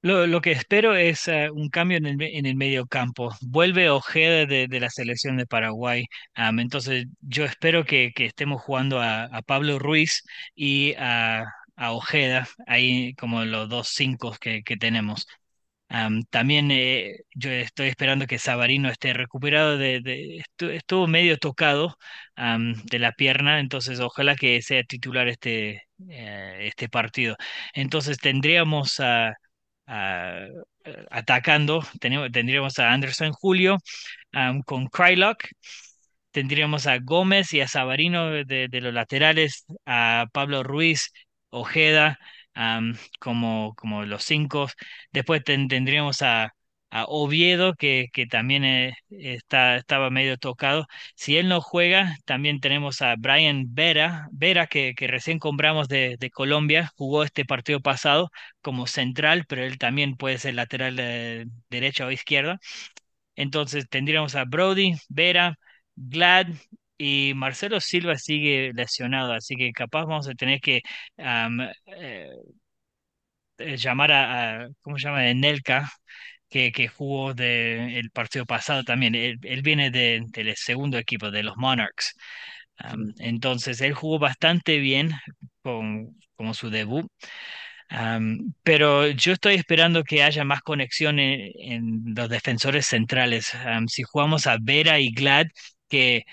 Lo, que espero es un cambio en el, en el medio campo. Vuelve Ojeda de, la selección de Paraguay. Entonces yo espero que, estemos jugando a, Pablo Ruiz y a, Ojeda, ahí como los dos cinco que tenemos. Am, también eh, yo estoy esperando que Savarino esté recuperado de, de- estu- estuvo medio tocado de la pierna, entonces ojalá que sea titular este, eh, este partido. Entonces tendríamos atacando, tendríamos a Anderson Julio con Krylock, tendríamos a Gómez y a Savarino de los laterales, a Pablo Ruiz, Ojeda como, como los cinco. Después tendríamos a, a Oviedo, que, que también eh, está, estaba medio tocado. Si él no juega, también tenemos a Brian Vera, Vera que, recién compramos de, de, Colombia, jugó este partido pasado como central, pero él también puede ser lateral de derecha o izquierda. Entonces tendríamos a Brody, Vera, Glad, y Marcelo Silva sigue lesionado, así que capaz vamos a tener que eh, eh, llamar a, ¿cómo se llama? Nelka, que, que jugó de, el partido pasado también. Él, viene de, del segundo equipo, de los Monarchs. entonces, él jugó bastante bien con, como su debut. pero yo estoy esperando que haya más conexión en, los defensores centrales. si jugamos a Vera y Glad, que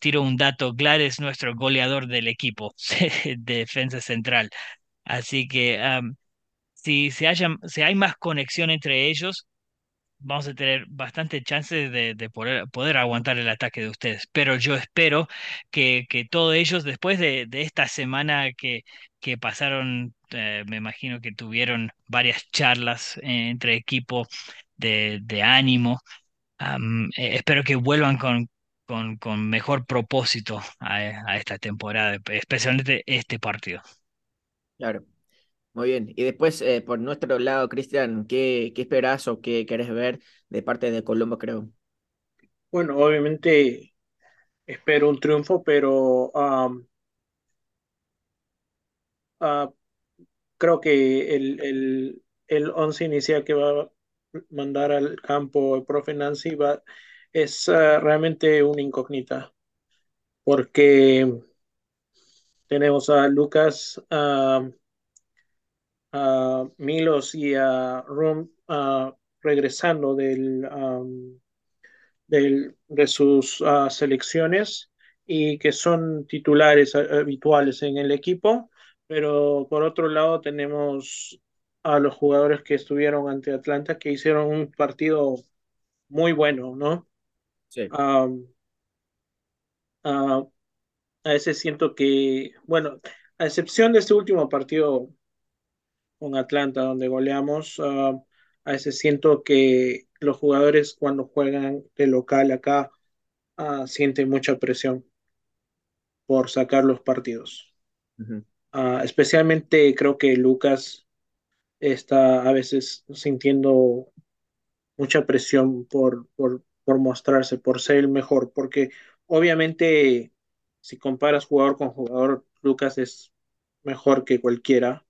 tiro un dato, Glad es nuestro goleador del equipo de defensa central. Así que si, si, si hay más conexión entre ellos, vamos a tener bastante chances de, poder, aguantar el ataque de ustedes. Pero yo espero que, todos ellos, después de, esta semana que, pasaron, eh, me imagino que tuvieron varias charlas entre equipos de, de ánimo, eh, espero que vuelvan con, con, con mejor propósito a, a esta temporada, especialmente este partido. Claro. Muy bien. Y después, eh, por nuestro lado, Cristian, ¿qué, ¿qué esperas o qué querés ver de parte de Colombo, creo? Bueno, obviamente espero un triunfo, pero ah, creo que el, el, el once inicial que va a mandar al campo el profe Nancy va, es ah, realmente una incógnita, porque tenemos a Lucas a Milos y a Rum regresando del, del, de sus ah, selecciones y que son titulares habituales en el equipo, pero por otro lado tenemos a los jugadores que estuvieron ante Atlanta que hicieron un partido muy bueno, ¿no? Sí. a ese siento que, bueno, a excepción de este último partido con Atlanta, donde goleamos. A veces siento que los jugadores cuando juegan de local acá uh, sienten mucha presión por sacar los partidos. Uh -huh. uh, especialmente creo que Lucas está a veces sintiendo mucha presión por, por, por mostrarse, por ser el mejor, porque obviamente si comparas jugador con jugador, Lucas es mejor que cualquiera,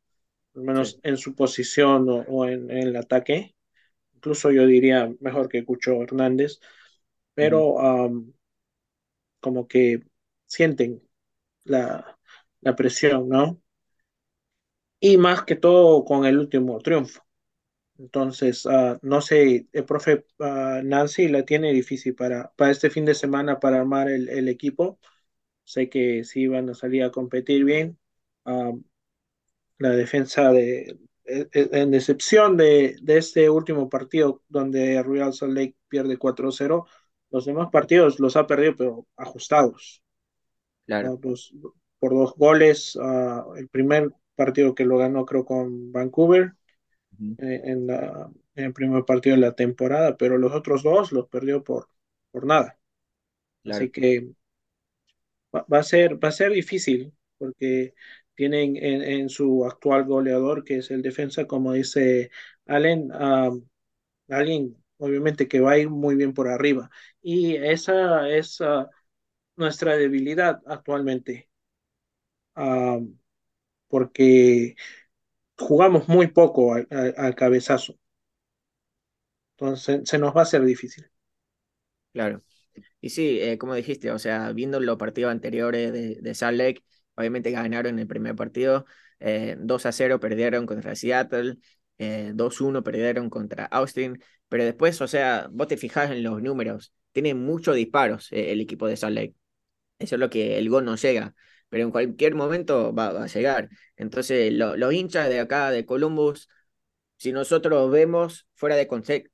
al menos sí. en su posición o, o en, en, el ataque. Incluso yo diría mejor que Cucho Hernández, pero uh -huh. um, como que sienten la, la, presión, ¿no? Y más que todo con el último triunfo. Entonces, uh, no sé, el profe uh, Nancy la tiene difícil para, para este fin de semana para armar el, el equipo. Sé que sí van a salir a competir bien. Um, la defensa de, en excepción de, de, este último partido donde Real Salt Lake pierde 4-0, los demás partidos los ha perdido, pero ajustados. Claro. Pues, por dos goles, el primer partido que lo ganó creo con Vancouver, en, la, en, el primer partido de la temporada, pero los otros dos los perdió por, por nada. Claro. Así que va, va, a ser, va a ser difícil, porque tienen en, en, su actual goleador, que es el defensa, como dice Allen, um, alguien obviamente que va a ir muy bien por arriba. Y esa es uh, nuestra debilidad actualmente, um, porque jugamos muy poco al, cabezazo. Entonces se nos va a hacer difícil. Claro. Y sí, eh, como dijiste, o sea, viendo los partidos anteriores de, de Salt Lake, Obviamente ganaron el primer partido, eh, 2 a 0 perdieron contra Seattle, eh, 2-1 perdieron contra Austin, pero después, o sea, vos te fijás en los números, tiene muchos disparos eh, el equipo de Salt Lake. Eso es lo que el gol no llega, pero en cualquier momento va, va a llegar. Entonces, lo, los hinchas de acá de Columbus, si nosotros vemos fuera de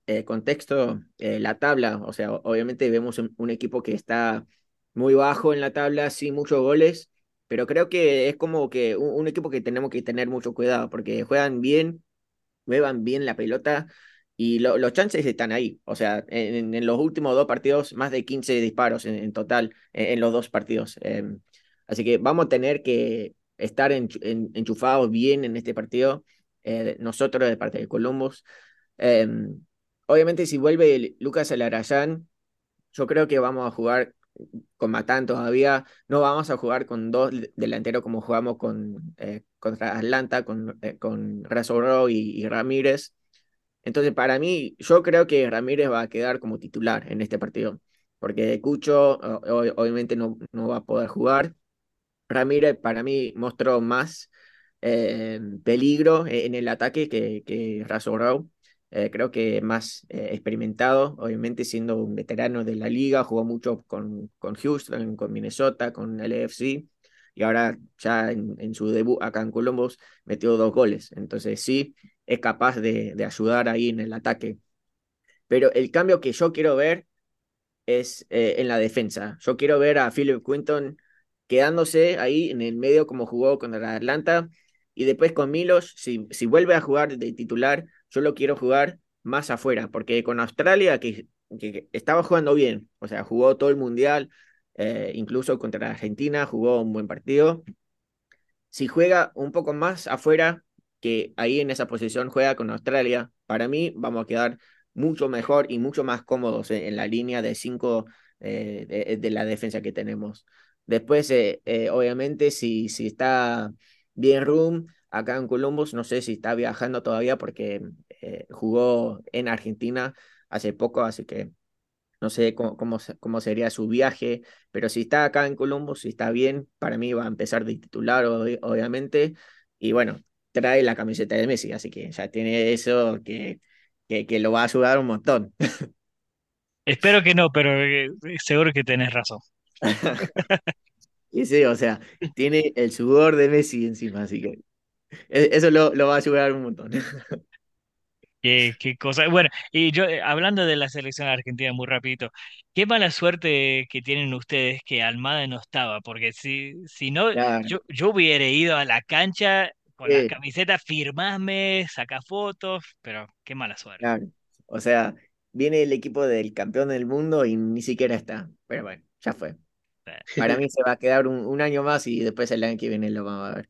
eh, contexto eh, la tabla, o sea, obviamente vemos un, un, equipo que está muy bajo en la tabla, sin muchos goles, pero creo que es como que un, equipo que tenemos que tener mucho cuidado porque juegan bien, muevan bien la pelota y los chances están ahí. O sea, en, los últimos dos partidos, más de 15 disparos en, total en, los dos partidos. Em, así que vamos a tener que estar enchufados bien en este partido, eh, nosotros de parte de Columbus. Em, obviamente, si vuelve Lucas Alarayán, yo creo que vamos a jugar con Matán todavía. No vamos a jugar con dos delanteros como jugamos con, eh, contra Atlanta, con, eh, con y, y, Ramírez. Entonces, para mí, yo creo que Ramírez va a quedar como titular en este partido, porque Cucho obviamente no, no va a poder jugar. Ramírez para mí mostró más eh, peligro en el ataque que, que eh, creo que más eh, experimentado, obviamente siendo un veterano de la liga, jugó mucho con, con Houston, con Minnesota, con el AFC, y ahora ya en, su debut acá en Columbus metió dos goles. Entonces sí, es capaz de, de ayudar ahí en el ataque. Pero el cambio que yo quiero ver es eh, en la defensa. Yo quiero ver a Philip Quinton quedándose ahí en el medio como jugó contra Atlanta y después con Milos, si, si vuelve a jugar de titular, yo lo quiero jugar más afuera, porque con Australia, que, que estaba jugando bien, o sea, jugó todo el mundial, eh, incluso contra Argentina, jugó un buen partido. Si juega un poco más afuera, que ahí en esa posición juega con Australia, para mí vamos a quedar mucho mejor y mucho más cómodos en, la línea de cinco eh, de, la defensa que tenemos. Después, eh, obviamente, si, si está bien Room, acá en Columbus. No sé si está viajando todavía porque eh, jugó en Argentina hace poco, así que no sé cómo, cómo, sería su viaje, pero si está acá en Columbus, si está bien, para mí va a empezar de titular, obviamente. Y bueno, trae la camiseta de Messi, así que ya tiene eso que, que, que lo va a ayudar un montón. Espero que no, pero eh, seguro que tenés razón. Y sí, o sea, tiene el sudor de Messi encima, así que e-, Eso lo, lo va a ayudar un montón. Qué, qué cosa. Bueno, y yo, eh, hablando de la selección argentina muy rapidito, qué mala suerte que tienen ustedes que Almada no estaba, porque si, si no, yo, yo hubiera ido a la cancha con la camiseta, firmame, saca fotos, pero qué mala suerte. claro. O sea, viene el equipo del campeón del mundo y ni siquiera está. Pero bueno, ya fue. Para mí se va a quedar un, un año más y después el año que viene lo vamos a ver.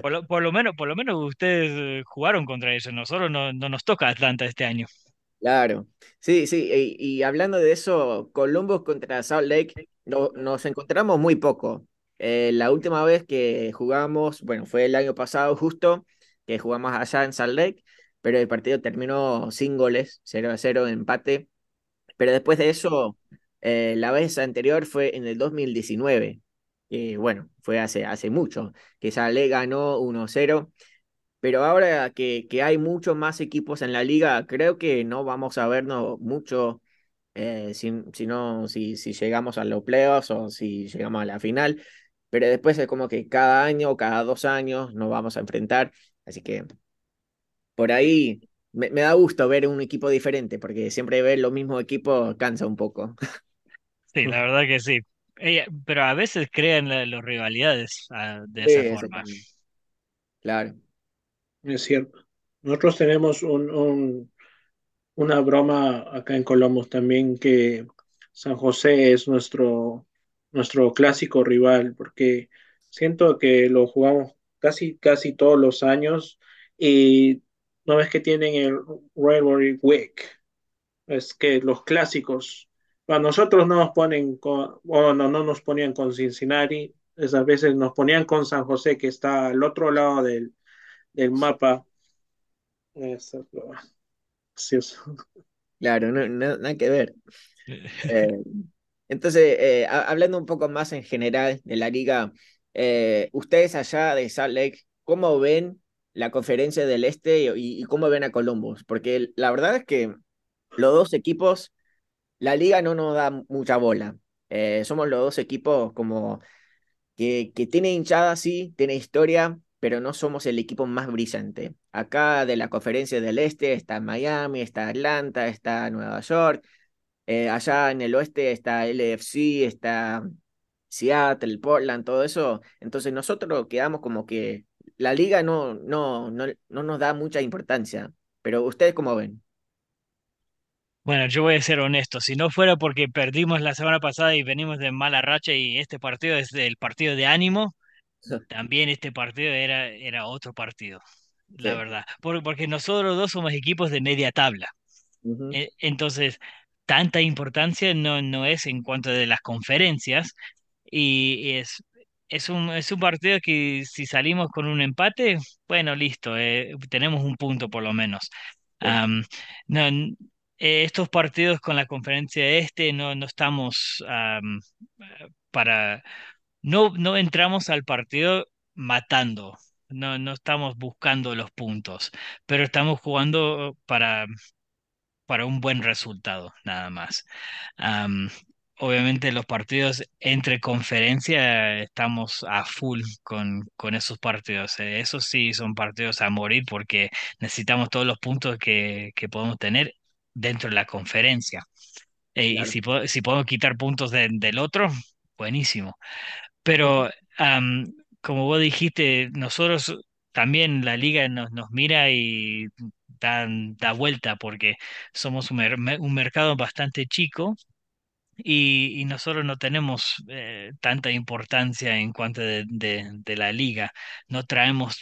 Por lo, por lo menos, por lo menos ustedes eh, jugaron contra ellos. Nosotros no, no nos toca Atlanta este año. Claro, sí, sí, y, hablando de eso, Columbus contra Salt Lake, no, nos encontramos muy poco. Eh, la última vez que jugamos, bueno, fue el año pasado justo, que jugamos allá en Salt Lake, pero el partido terminó sin goles, 0 a 0, empate. Pero después de eso, eh, la vez anterior fue en el 2019, que bueno, fue hace, hace mucho, que Sale ganó 1-0, pero ahora que, que hay muchos más equipos en la liga, creo que no vamos a vernos mucho, eh, si, si, si, llegamos a los playoffs o si llegamos a la final, pero después es como que cada año o cada dos años nos vamos a enfrentar, así que por ahí me, me da gusto ver un equipo diferente, porque siempre ver los mismos equipos cansa un poco. Sí, la verdad que sí pero a veces crean las rivalidades ah, de esa forma. Claro. Es cierto. Nosotros tenemos un, una broma acá en Columbus también que San José es nuestro, nuestro clásico rival porque siento que lo jugamos casi, casi todos los años y no ves que tienen el Rivalry Week. Es que los clásicos a nosotros no nos ponen con, o no, no nos ponían con Cincinnati, esas veces nos ponían con San José, que está al otro lado del, del mapa. Claro, no, nada que ver. Eh, entonces, eh, hablando un poco más en general de la liga, eh, ustedes allá de Salt Lake, ¿cómo ven la conferencia del Este y, y, cómo ven a Columbus? Porque la verdad es que los dos equipos la liga no nos da mucha bola. Eh, somos los dos equipos como que, que tiene hinchada, sí, tiene historia, pero no somos el equipo más brillante. Acá de la conferencia del este está Miami, está Atlanta, está Nueva York. Eh, allá en el oeste está LFC, está Seattle, Portland, todo eso. Entonces nosotros quedamos como que la liga no, no, no, no nos da mucha importancia. Pero ustedes cómo ven? Bueno, yo voy a ser honesto, si no fuera porque perdimos la semana pasada y venimos de mala racha y este partido es el partido de ánimo, también este partido era, era otro partido, la Sí. verdad. Por- porque nosotros dos somos equipos de media tabla. Ujú, E- Entonces, tanta importancia no, no es en cuanto de las conferencias y es, es un, es un partido que si salimos con un empate, bueno, listo, eh, tenemos un punto por lo menos. sí, Am, no, eh, estos partidos con la conferencia este no, no estamos am, para, no, no entramos al partido matando. No, no estamos buscando los puntos, pero estamos jugando para para un buen resultado, nada más. Am, obviamente los partidos entre conferencia estamos a full con, con esos partidos. eh. Esos sí son partidos a morir porque necesitamos todos los puntos que, que podemos tener dentro de la conferencia. Eh, y si, po- si podemos quitar puntos de- del otro, buenísimo. Pero como vos dijiste, nosotros también la liga nos, nos mira y da, da vuelta porque somos un, mer- me- un mercado bastante chico y, y nosotros no tenemos eh, tanta importancia en cuanto de, de, de la liga. No traemos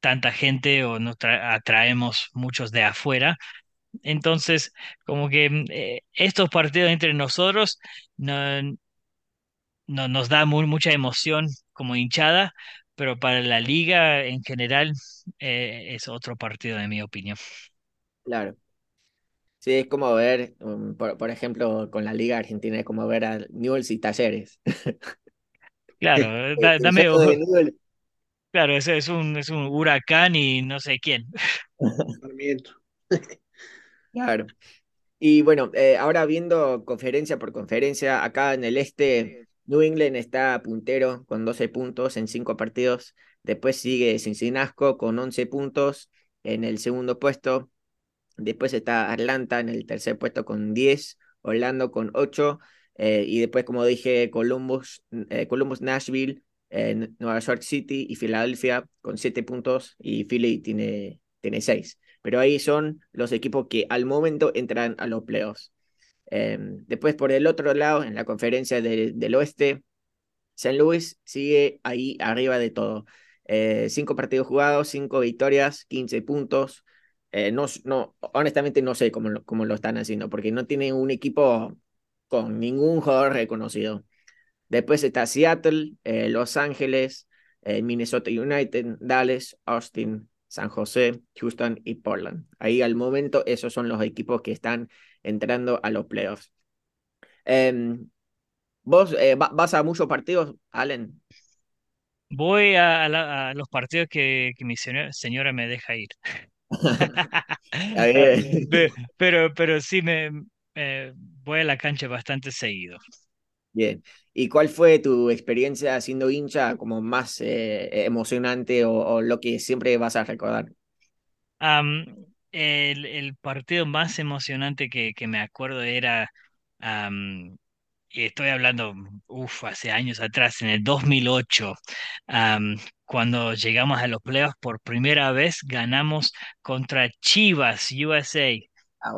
tanta gente o no tra- atraemos muchos de afuera. Entonces, como que mm, eh, estos partidos entre nosotros no, no, nos da muy, mucha emoción como hinchada, pero para la liga en general eh, es otro partido, en mi opinión. Claro. Sí, es como ver, um, por, por ejemplo, con la Liga Argentina, es como ver a Newell's y Talleres. Claro, da- dame, claro, ese es un, es un huracán y no sé quién. Claro. Y bueno, eh, ahora viendo conferencia por conferencia, acá en el este, New England está puntero con 12 puntos en 5 partidos. Después sigue Cincinnati con 11 puntos en el segundo puesto. Después está Atlanta en el tercer puesto con 10, Orlando con 8, eh, y después, como dije, Columbus, eh, Columbus Nashville, Nueva York City y Filadelfia con 7 puntos, y Philly tiene, tiene 6. Pero ahí son los equipos que al momento entran a los playoffs. Eh, después, por el otro lado, en la conferencia de- del oeste, San Luis sigue ahí arriba de todo. Eh, cinco partidos jugados, cinco victorias, 15 puntos. Eh, no, no, honestamente no sé cómo lo, cómo lo están haciendo, porque no tienen un equipo con ningún jugador reconocido. Después está Seattle, eh, Los Ángeles, Minnesota United, Dallas, Austin, San José, Houston y Portland. Ahí al momento esos son los equipos que están entrando a los playoffs. Em, ¿vos eh, va- vas a muchos partidos, Allen? Voy a, a la- a los partidos que, que mi señora, señora me deja ir. Pero, pero sí me eh, voy a la cancha bastante seguido. Bien. ¿Y cuál fue tu experiencia siendo hincha como más eh, emocionante o, lo que siempre vas a recordar? El, partido más emocionante que, me acuerdo era, y estoy hablando, uf, hace años atrás, en el 2008, am, cuando llegamos a los playoffs por primera vez, ganamos contra Chivas USA.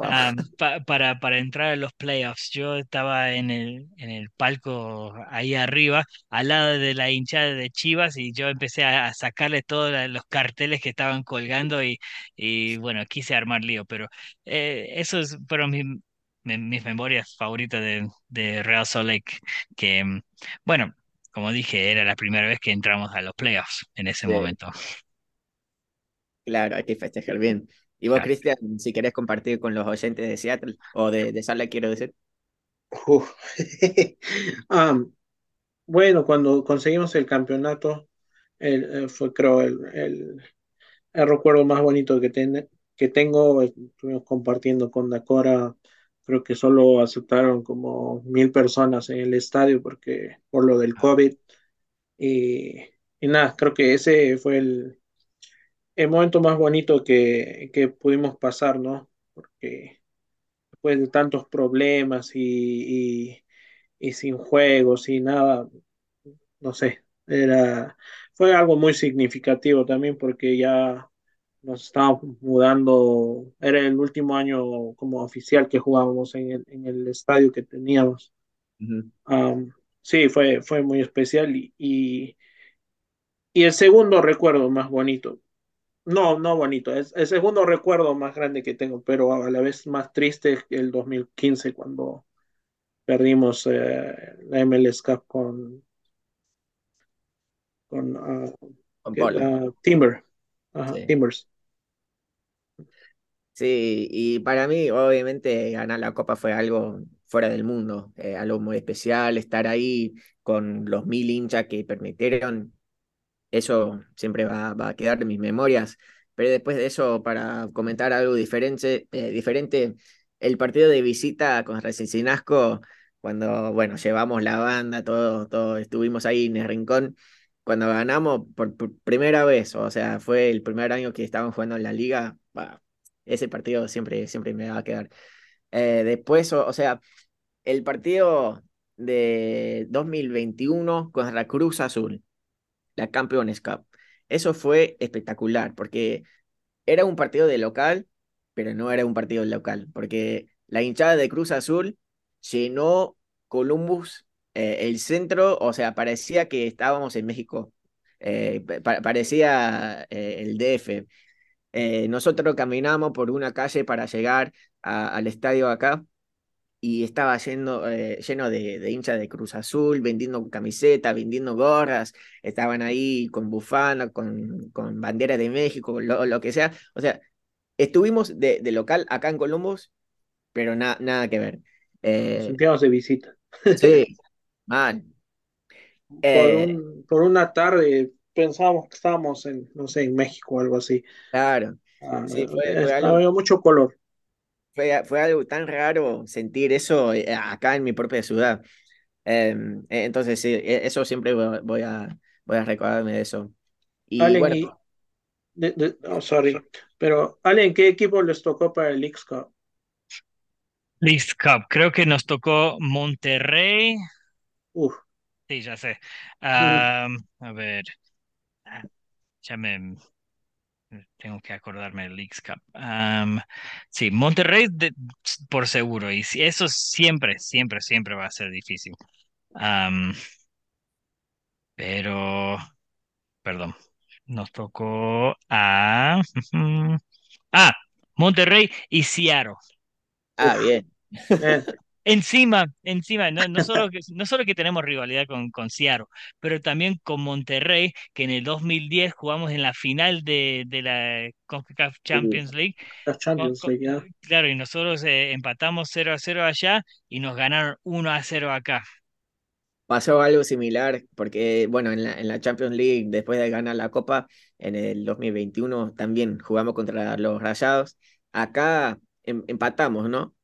Ah, pa- para, para entrar a los playoffs. Yo estaba en el, en el palco ahí arriba, al lado de la hinchada de Chivas, y yo empecé a, a sacarle todos los carteles que estaban colgando y, y bueno, quise armar lío, pero eh, esos fueron mis, mi- mis memorias favoritas de, de Real Salt Lake, que mm, bueno, como dije, era la primera vez que entramos a los playoffs en ese Sí, momento. claro, hay que festejar bien. ¿Y vos, Cristian, si querés compartir con los oyentes de Seattle o de, de Sala, quiero decir? Uf. Am, bueno, cuando conseguimos el campeonato, el, eh, fue creo el, el, el recuerdo más bonito que, ten- que tengo. Estuvimos compartiendo con Dacora, creo que solo aceptaron como mil personas en el estadio porque por lo del COVID. Y, y nada, creo que ese fue el, el momento más bonito que, que pudimos pasar, ¿no? Porque después de tantos problemas y, y, y sin juegos y nada, no sé, era, fue algo muy significativo también porque ya nos estábamos mudando, era el último año como oficial que jugábamos en el, en el estadio que teníamos. Um, sí, fue, fue muy especial y, y, y, el segundo recuerdo más bonito, no, no bonito, es el segundo recuerdo más grande que tengo, pero a la vez más triste el 2015 cuando perdimos eh, la MLS Cup con, con, uh, uh, Timber, Ajá, Sí. Timbers. Sí, y para mí, obviamente, ganar la Copa fue algo fuera del mundo, eh, algo muy especial, estar ahí con los mil hinchas que permitieron, eso siempre va, a quedar en mis memorias. Pero después de eso, para comentar algo diferente, eh, diferente, el partido de visita con Racing Sinasco, cuando, bueno, llevamos la banda, todos todo, estuvimos ahí en el rincón, cuando ganamos por, primera vez, o sea, fue el primer año que estaban jugando en la liga, ese partido siempre, siempre me va a quedar. Eh, después, o, o sea, el partido de 2021 contra Cruz Azul, la Campeones Cup. Eso fue espectacular, porque era un partido de local, pero no era un partido local, porque la hinchada de Cruz Azul llenó Columbus, eh, el centro, o sea, parecía que estábamos en México, eh, pa- parecía eh, el DF. Nosotros caminamos por una calle para llegar al estadio acá y estaba lleno, eh, lleno de, de hinchas de Cruz Azul, vendiendo camisetas, vendiendo gorras, estaban ahí con bufanda, con, con bandera de México, lo, lo que sea. O sea, estuvimos de, de local acá en Columbus, pero na- nada que ver. Eh, de visita. sí, mal. Por Eh, un, por una tarde pensábamos que estábamos en, no sé, en México o algo así. claro, Ah, sí, fue, algo, había mucho color. Fue, fue algo tan raro sentir eso eh, acá en mi propia ciudad. Em, eh, entonces, sí, e- eso siempre voy voy a, voy a recordarme de eso. Y Allen, bueno, y, de- de- oh, sorry, pero Allen, ¿qué equipo les tocó para el Leagues Cup? Leagues Cup, creo que nos tocó Monterrey. Uf, Sí, ya sé. a ver, ya me tengo que acordarme del Leagues Cup. Sí, Monterrey de- por seguro, y eso siempre, siempre, siempre va a ser difícil. Pero, perdón, nos tocó a... Ah, Monterrey y Seattle. ah, uf, bien. Encima, encima, no, no solo que, no solo que tenemos rivalidad con, con Seattle, pero también con Monterrey, que en el 2010 jugamos en la final de, de la CONCACAF Champions League. la Champions claro, y nosotros eh, empatamos 0 a 0 allá y nos ganaron 1 a 0 acá. Pasó algo similar porque, bueno, en la, en la Champions League, después de ganar la Copa en el 2021, también jugamos contra los Rayados. Acá em- empatamos, ¿no?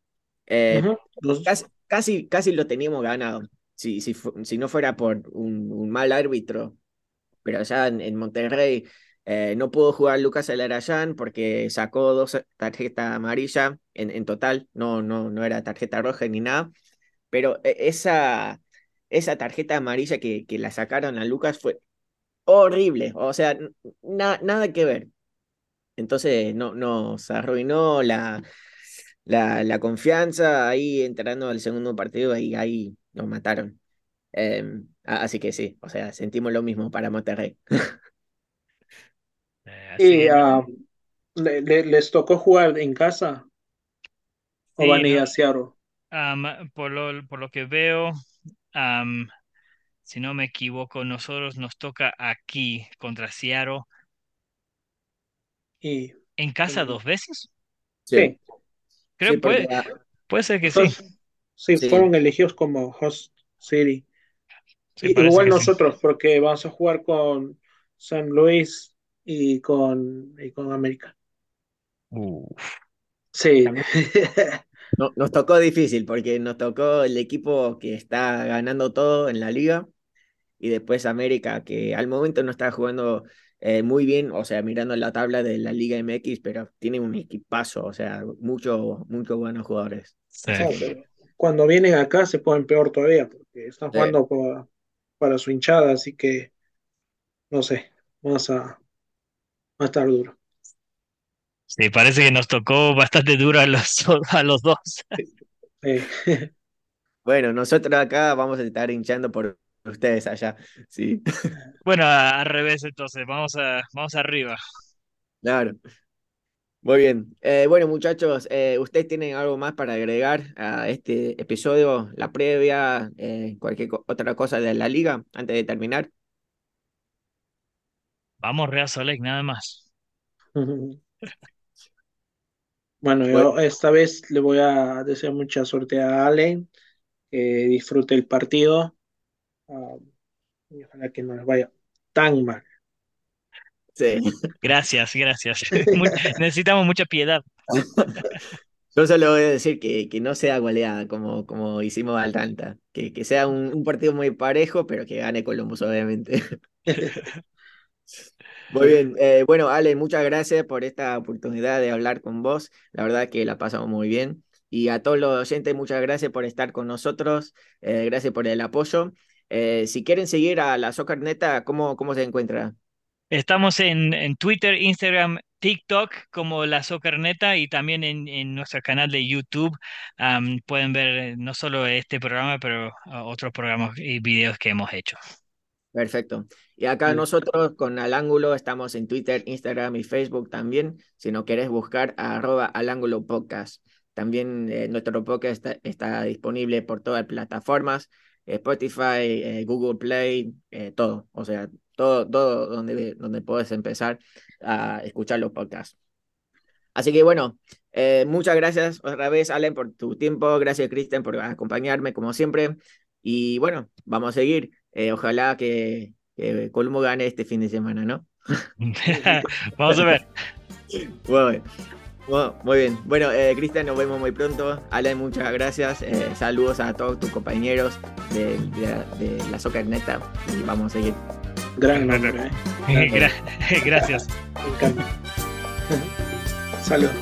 Eh, los- casi, casi, casi lo teníamos ganado, si, si, no fuera por un, un mal árbitro. Pero allá en, en Monterrey eh, no pudo jugar Lucas Alarayán porque sacó dos tarjetas amarillas en, en total, no, no, no era tarjeta roja ni nada. Pero e- esa, esa tarjeta amarilla que, que la sacaron a Lucas fue horrible, o sea, na- nada que ver. Entonces no, nos arruinó la, la, la confianza ahí entrando al segundo partido y ahí nos mataron. Em, así que sí, o sea, sentimos lo mismo para Monterrey. Eh, Y le- le- les tocó jugar en casa o sí, van a ir a Seattle. por lo, por lo que veo, si no me equivoco, nosotros nos toca aquí contra Seattle Y en casa dos veces. Sí, sí, Creo sí, porque puede, puede ser que sí. entonces, sí, sí, fueron elegidos como host city. Sí, Y- igual que sí. nosotros, porque vamos a jugar con San Luis y con, y con América. Uf. Sí, no- nos tocó difícil porque nos tocó el equipo que está ganando todo en la liga y después América, que al momento no está jugando eh, muy bien, o sea, mirando la tabla de la Liga MX, pero tiene un equipazo, o sea, muchos muchos buenos jugadores. Sí. Cuando vienen acá se ponen peor todavía, porque están sí, jugando para su hinchada, así que no sé, vamos a, va a estar duro. Sí, parece que nos tocó bastante duro a los, a los dos. Sí. Bueno, nosotros acá vamos a estar hinchando por ustedes allá. Sí, Bueno, a- al revés entonces, vamos a, vamos arriba. claro. Muy bien. Eh, bueno, muchachos, eh, ¿ustedes tienen algo más para agregar a este episodio, la previa, eh, cualquier co- otra cosa de la liga antes de terminar? Vamos Real Solec, nada más. Bueno, Bueno, yo esta vez le voy a desear mucha suerte a Allen, que disfrute el partido, y ojalá que no les vaya tan mal. sí. Gracias, gracias. Necesitamos mucha piedad. Yo solo voy a decir que, que no sea goleada como, como hicimos al Atlanta, que, que sea un, un partido muy parejo, pero que gane Columbus, obviamente. Muy bien, eh, bueno, Ale, muchas gracias por esta oportunidad de hablar con vos. La verdad que la pasamos muy bien. Y a todos los oyentes, muchas gracias por estar con nosotros. eh, gracias por el apoyo. Eh, si quieren seguir a la Soccer Neta, ¿cómo, cómo se encuentra? Estamos en, en Twitter, Instagram, TikTok como La Socerneta y también en, en nuestro canal de YouTube. Pueden ver eh, no solo este programa, pero ah, otros programas y videos que hemos hecho. Perfecto. Y acá Vale. nosotros con Al Ángulo estamos en Twitter, Instagram y Facebook también. Si no querés buscar arroba Al Ángulo Podcast. También eh, nuestro podcast está, está disponible por todas las plataformas, Spotify, eh, Google Play, eh, todo. O sea, todo, todo donde, donde puedes empezar a escuchar los podcasts. Así que bueno, eh, muchas gracias otra vez, Allen, por tu tiempo. Gracias, Kristen, por acompañarme como siempre. Y bueno, vamos a seguir. Eh, ojalá que, que Colmo gane este fin de semana, ¿no? Vamos a ver. Bueno, bueno, muy bien. Bueno, eh, Cristian, nos vemos muy pronto. Alan, muchas gracias. Eh, saludos a todos tus compañeros de, de, de la Soccer Neta. Y vamos a seguir. Gran nombre, ¿eh? Gra- Gracias. Saludos.